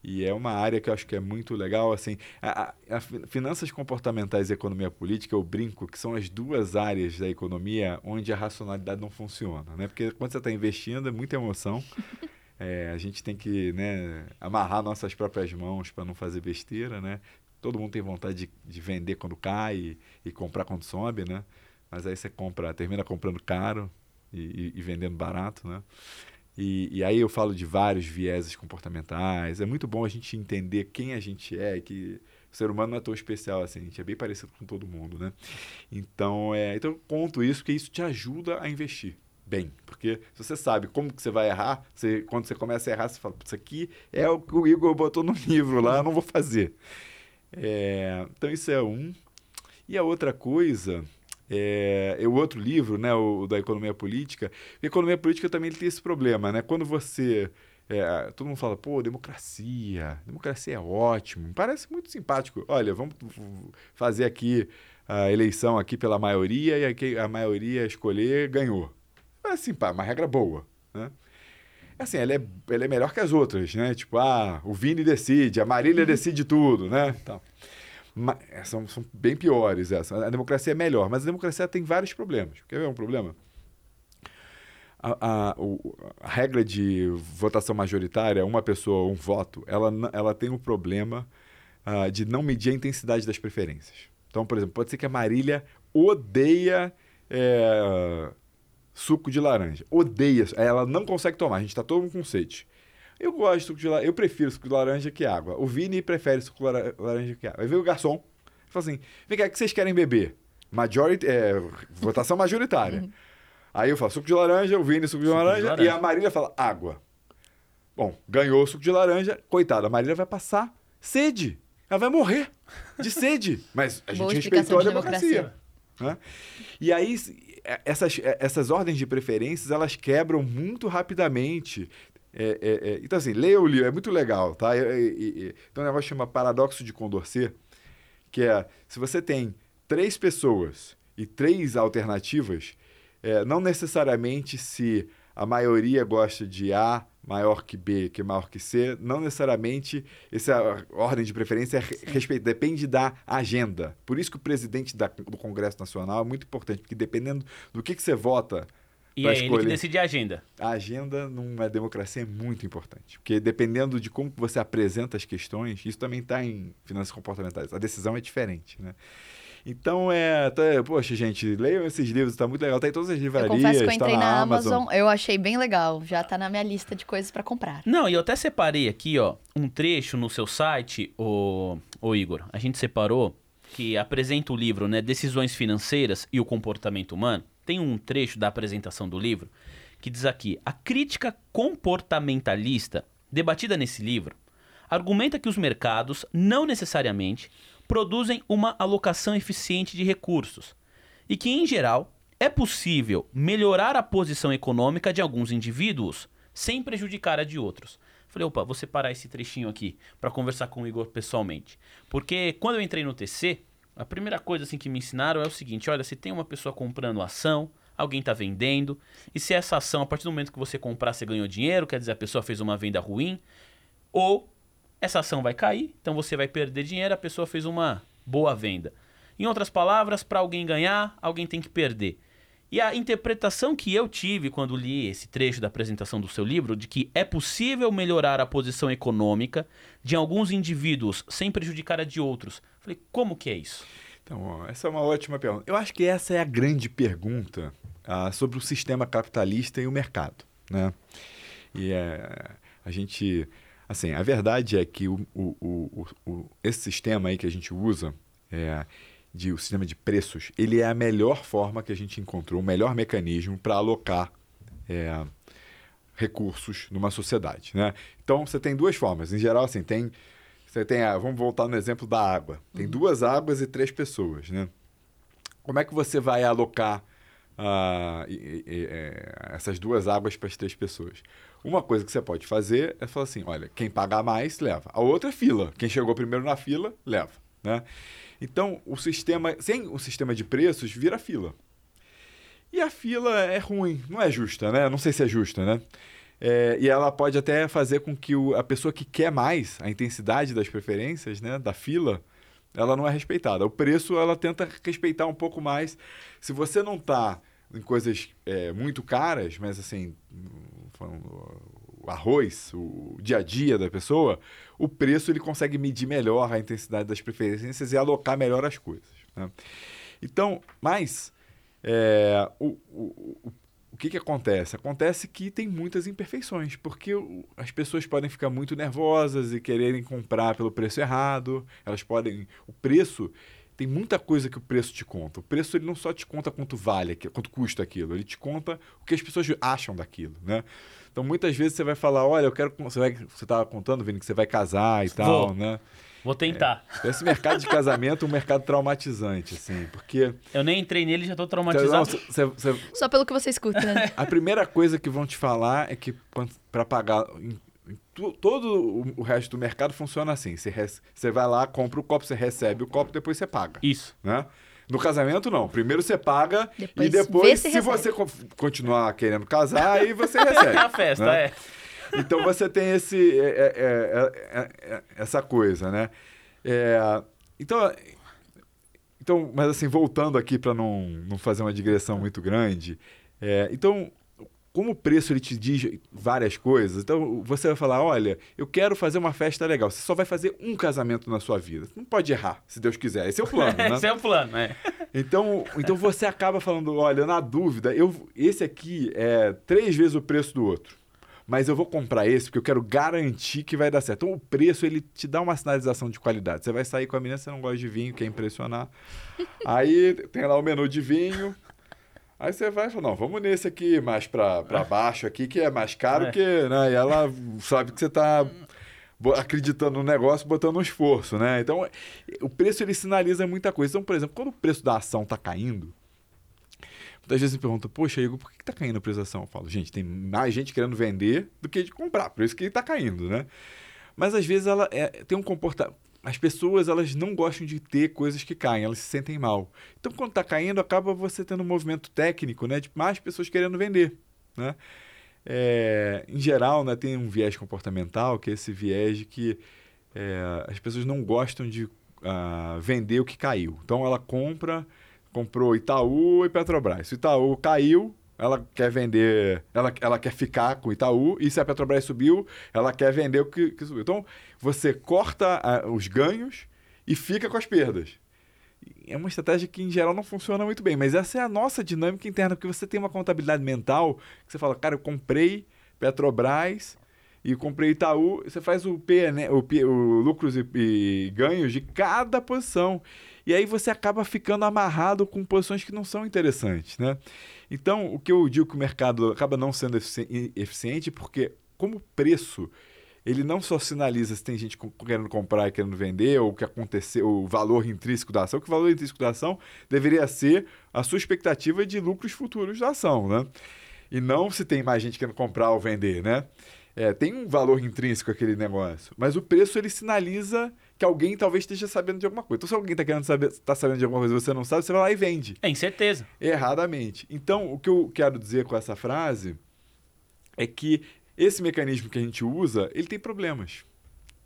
E é uma área que eu acho que é muito legal, assim, a, a, a finanças comportamentais e economia política, eu brinco que são as duas áreas da economia onde a racionalidade não funciona, né? Porque quando você está investindo é muita emoção, É, a gente tem que né, amarrar nossas próprias mãos para não fazer besteira, né? Todo mundo tem vontade de, de vender quando cai e, e, comprar quando sobe, né? Mas aí você compra, termina comprando caro e, e, e vendendo barato, né? E, aí eu falo de vários vieses comportamentais. É muito bom a gente entender quem a gente é, que o ser humano não é tão especial assim, a gente é bem parecido com todo mundo, né? Então, é, então eu conto isso porque isso te ajuda a investir bem. Porque se você sabe como que você vai errar, você, quando você começa a errar, você fala, isso aqui é o que o Igor botou no livro lá, eu não vou fazer. É, então isso é um. E a outra coisa é, é o outro livro, né, o da economia política. A economia política também tem esse problema, né? Quando você é, todo mundo fala, pô, democracia, democracia é ótimo, parece muito simpático. Olha, vamos fazer aqui a eleição aqui pela maioria e aqui a maioria escolher ganhou. É assim, pá, uma regra boa, né? Assim, ela é, ela é melhor que as outras, né? Tipo, ah, o Vini decide, a Marília uhum. decide tudo, né? Então, é, são, são bem piores essa. A democracia é melhor, mas a democracia tem vários problemas. Quer ver um problema? A, a, o, a, regra de votação majoritária, uma pessoa, um voto, ela, ela tem um problema uh, de não medir a intensidade das preferências. Então, por exemplo, pode ser que a Marília odeia é, suco de laranja. Odeia. Ela não consegue tomar. A gente está todo mundo com sede. Eu gosto de suco de laranja. Eu prefiro suco de laranja que água. O Vini prefere suco de laranja que água. Aí veio o garçom e falou assim: vem cá, o que vocês querem beber? Majority, é, votação majoritária. Uhum. Aí eu falo suco de laranja, o Vini suco de, suco laranja, de laranja, e a Marília fala água. Bom, ganhou o suco de laranja, coitada, a Marília vai passar sede. Ela vai morrer de sede. Mas a gente respeitou a democracia. democracia. Né? E aí, essas, essas ordens de preferências, elas quebram muito rapidamente. É, é, é, então, assim, leia o livro, é muito legal, tá? então, um negócio chama Paradoxo de Condorcet, que é, se você tem três pessoas e três alternativas, é, não necessariamente se a maioria gosta de A maior que B, que é maior que C, não necessariamente essa ordem de preferência é respeito, depende da agenda. Por isso que o presidente da, do Congresso Nacional é muito importante, porque dependendo do que, que você vota. E é escolher, ele que decide a agenda. A agenda numa democracia é muito importante. Porque dependendo de como você apresenta as questões, isso também está em finanças comportamentais. A decisão é diferente. Né? Então, é, tá, poxa, gente, leiam esses livros, tá muito legal. Tá em todas as livrarias. Eu confesso que eu tá entrei tá na, na Amazon. Amazon. eu achei bem legal. Já tá na minha lista de coisas para comprar. Não, e eu até separei aqui, ó, um trecho no seu site, o, o Igor. A gente separou que apresenta o livro, né, Decisões Financeiras e o Comportamento Humano. Tem um trecho da apresentação do livro que diz aqui: a crítica comportamentalista debatida nesse livro argumenta que os mercados não necessariamente produzem uma alocação eficiente de recursos e que, em geral, é possível melhorar a posição econômica de alguns indivíduos sem prejudicar a de outros. Falei, opa, vou separar esse trechinho aqui para conversar com o Igor pessoalmente. Porque quando eu entrei no TC, a primeira coisa assim que me ensinaram é o seguinte: olha, se tem uma pessoa comprando ação, alguém está vendendo, e se essa ação, a partir do momento que você comprar, você ganhou dinheiro, quer dizer, a pessoa fez uma venda ruim, ou essa ação vai cair, então você vai perder dinheiro, a pessoa fez uma boa venda. Em outras palavras, para alguém ganhar, alguém tem que perder. E a interpretação que eu tive quando li esse trecho da apresentação do seu livro, de que é possível melhorar a posição econômica de alguns indivíduos sem prejudicar a de outros. Falei, como que é isso? Então, essa é uma ótima pergunta. Eu acho que essa é a grande pergunta ah, sobre o sistema capitalista e o mercado. Né? E é, a gente Assim, a verdade é que o, o, o, esse sistema aí que a gente usa, é, de, o sistema de preços, ele é a melhor forma que a gente encontrou, o melhor mecanismo para alocar é, recursos numa sociedade. Né? Então, você tem duas formas. Em geral, assim, tem... Você tem a, vamos voltar no exemplo da água. Tem uhum. duas águas e três pessoas, né? Como é que você vai alocar uh, e, e, essas duas águas para as três pessoas? Uma coisa que você pode fazer é falar assim: olha, quem pagar mais, leva. A outra é fila. Quem chegou primeiro na fila, leva. Né? Então, o sistema, sem o sistema de preços, vira fila. E a fila é ruim, não é justa, né? Não sei se é justa, né? É, e ela pode até fazer com que o, a pessoa que quer mais, a intensidade das preferências, né, da fila, ela não é respeitada. O preço, ela tenta respeitar um pouco mais. Se você não está em coisas é, muito caras, mas assim, arroz, o dia a dia da pessoa, o preço ele consegue medir melhor a intensidade das preferências e alocar melhor as coisas. Né? Então, mas é, o, o, o que, que acontece? Acontece que tem muitas imperfeições, porque as pessoas podem ficar muito nervosas e quererem comprar pelo preço errado. Elas podem. O preço. Tem muita coisa que o preço te conta. O preço ele não só te conta quanto vale, quanto custa aquilo, ele te conta o que as pessoas acham daquilo, né? Então muitas vezes você vai falar, olha, eu quero você vai você estava contando, Vini, que você vai casar e tal, Vou. né? Vou tentar. É, esse mercado de casamento é um mercado traumatizante, assim, porque... Eu nem entrei nele e já tô traumatizado. Cê, cê, Só pelo que você escuta, né? A primeira coisa que vão te falar é que para pagar... Em, em, todo o resto do mercado funciona assim. Você vai lá, compra o copo, você recebe o copo, depois você paga. Isso. Né? No casamento, não. Primeiro você paga depois e depois, se, se você continuar querendo casar, aí você recebe. É a festa, né? é. Então você tem esse, é, é, é, essa coisa, né? então, então, mas assim, voltando aqui para não, não fazer uma digressão muito grande, então, como o preço ele te diz várias coisas, então você vai falar, olha, eu quero fazer uma festa legal. Você só vai fazer um casamento na sua vida. Não pode errar, se Deus quiser. Esse é o plano, né? esse é o plano, é. Então, então você acaba falando, olha, na dúvida, eu, esse aqui é três vezes o preço do outro mas eu vou comprar esse porque eu quero garantir que vai dar certo. Então o preço ele te dá uma sinalização de qualidade. Você vai sair com a menina, você não gosta de vinho, quer impressionar. Aí tem lá o menu de vinho. Aí você vai e fala, não, vamos nesse aqui mais para baixo aqui, que é mais caro é. que, né? E ela sabe que você está acreditando no negócio, botando um esforço, né? Então, o preço ele sinaliza muita coisa. Então, por exemplo, quando o preço da ação está caindo, Muitas vezes me perguntam, poxa, Igor, por que está caindo a preço da ação? Eu falo, gente, tem mais gente querendo vender do que de comprar, por isso que está caindo, né? Mas às vezes ela é, tem um comportamento. As pessoas elas não gostam de ter coisas que caem, elas se sentem mal. Então, quando está caindo, acaba você tendo um movimento técnico, né, de mais pessoas querendo vender, né? É, em geral, né, tem um viés comportamental, que é esse viés de que é, as pessoas não gostam de uh, vender o que caiu. Então, ela compra comprou Itaú e Petrobras. Se o Itaú caiu, ela quer vender, ela, ela quer ficar com o Itaú, e se a Petrobras subiu, ela quer vender o que, que subiu. Então, você corta a, os ganhos e fica com as perdas. É uma estratégia que, em geral, não funciona muito bem, mas essa é a nossa dinâmica interna, porque você tem uma contabilidade mental que você fala, cara, eu comprei Petrobras e comprei Itaú, você faz o, P, né, o, P, o lucros e, e ganhos de cada posição. E aí você acaba ficando amarrado com posições que não são interessantes, né? Então, o que eu digo que o mercado acaba não sendo eficiente porque como preço ele não só sinaliza se tem gente querendo comprar e querendo vender, ou o que aconteceu, o valor intrínseco da ação, que o valor intrínseco da ação deveria ser a sua expectativa de lucros futuros da ação, né? E não se tem mais gente querendo comprar ou vender, né? É, tem um valor intrínseco aquele negócio, mas o preço ele sinaliza que alguém talvez esteja sabendo de alguma coisa. Então, se alguém está querendo saber, tá sabendo de alguma coisa e você não sabe, você vai lá e vende. É incerteza. Erradamente. Então, o que eu quero dizer com essa frase é que esse mecanismo que a gente usa, ele tem problemas.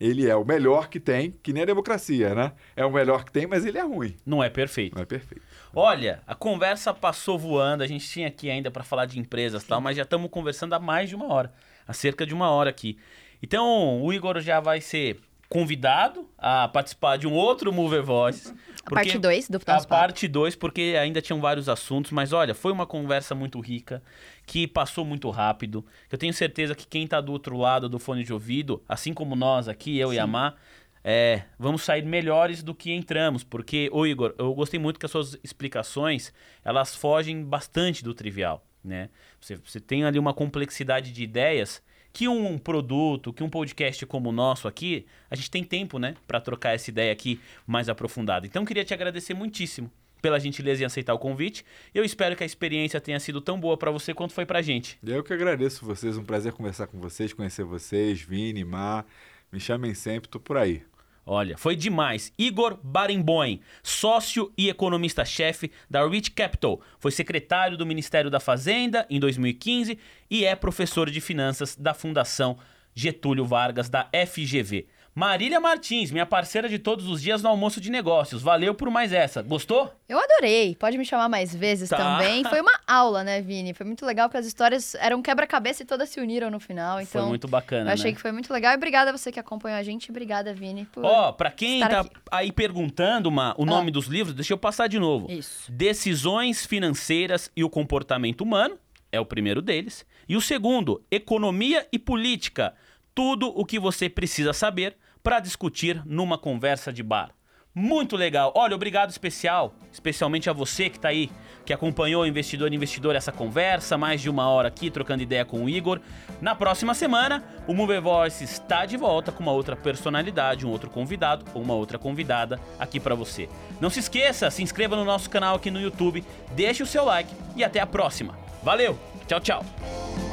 Ele é o melhor que tem, que nem a democracia, né? É o melhor que tem, mas ele é ruim. Não é perfeito. Não é perfeito. Olha, a conversa passou voando. A gente tinha aqui ainda para falar de empresas e tal, mas já estamos conversando há mais de uma hora. Há cerca de uma hora aqui. Então, o Igor já vai ser convidado a participar de um outro Mover Voices. A parte 2 do A parte 2, porque ainda tinham vários assuntos, mas olha, foi uma conversa muito rica, que passou muito rápido. Eu tenho certeza que quem está do outro lado do fone de ouvido, assim como nós aqui, eu Sim. e a Má, é, vamos sair melhores do que entramos, porque, ô Igor, eu gostei muito que as suas explicações, elas fogem bastante do trivial, né? Você, você tem ali uma complexidade de ideias que um produto, que um podcast como o nosso aqui, a gente tem tempo, né, para trocar essa ideia aqui mais aprofundada. Então, queria te agradecer muitíssimo pela gentileza em aceitar o convite. Eu espero que a experiência tenha sido tão boa para você quanto foi pra gente. Eu que agradeço vocês, um prazer conversar com vocês, conhecer vocês, Vini, Mar, me chamem sempre, tô por aí. Olha, foi demais. Igor Barenboim, sócio e economista-chefe da Rich Capital, foi secretário do Ministério da Fazenda em 2015 e é professor de finanças da Fundação Getúlio Vargas da FGV. Marília Martins, minha parceira de todos os dias no almoço de negócios. Valeu por mais essa. Gostou? Eu adorei. Pode me chamar mais vezes tá. também. Foi uma aula, né, Vini? Foi muito legal porque as histórias eram quebra-cabeça e todas se uniram no final. Então, foi muito bacana. Eu achei né? que foi muito legal. E obrigada a você que acompanhou a gente. Obrigada, Vini. Ó, oh, pra quem tá aqui. aí perguntando uma, o nome ah. dos livros, deixa eu passar de novo. Isso. Decisões Financeiras e o Comportamento Humano é o primeiro deles. E o segundo, Economia e Política. Tudo o que você precisa saber para discutir numa conversa de bar. Muito legal. Olha, obrigado especial, especialmente a você que está aí, que acompanhou Investidor e Investidor essa conversa, mais de uma hora aqui trocando ideia com o Igor. Na próxima semana, o Mover Voice está de volta com uma outra personalidade, um outro convidado ou uma outra convidada aqui para você. Não se esqueça, se inscreva no nosso canal aqui no YouTube, deixe o seu like e até a próxima. Valeu, tchau, tchau.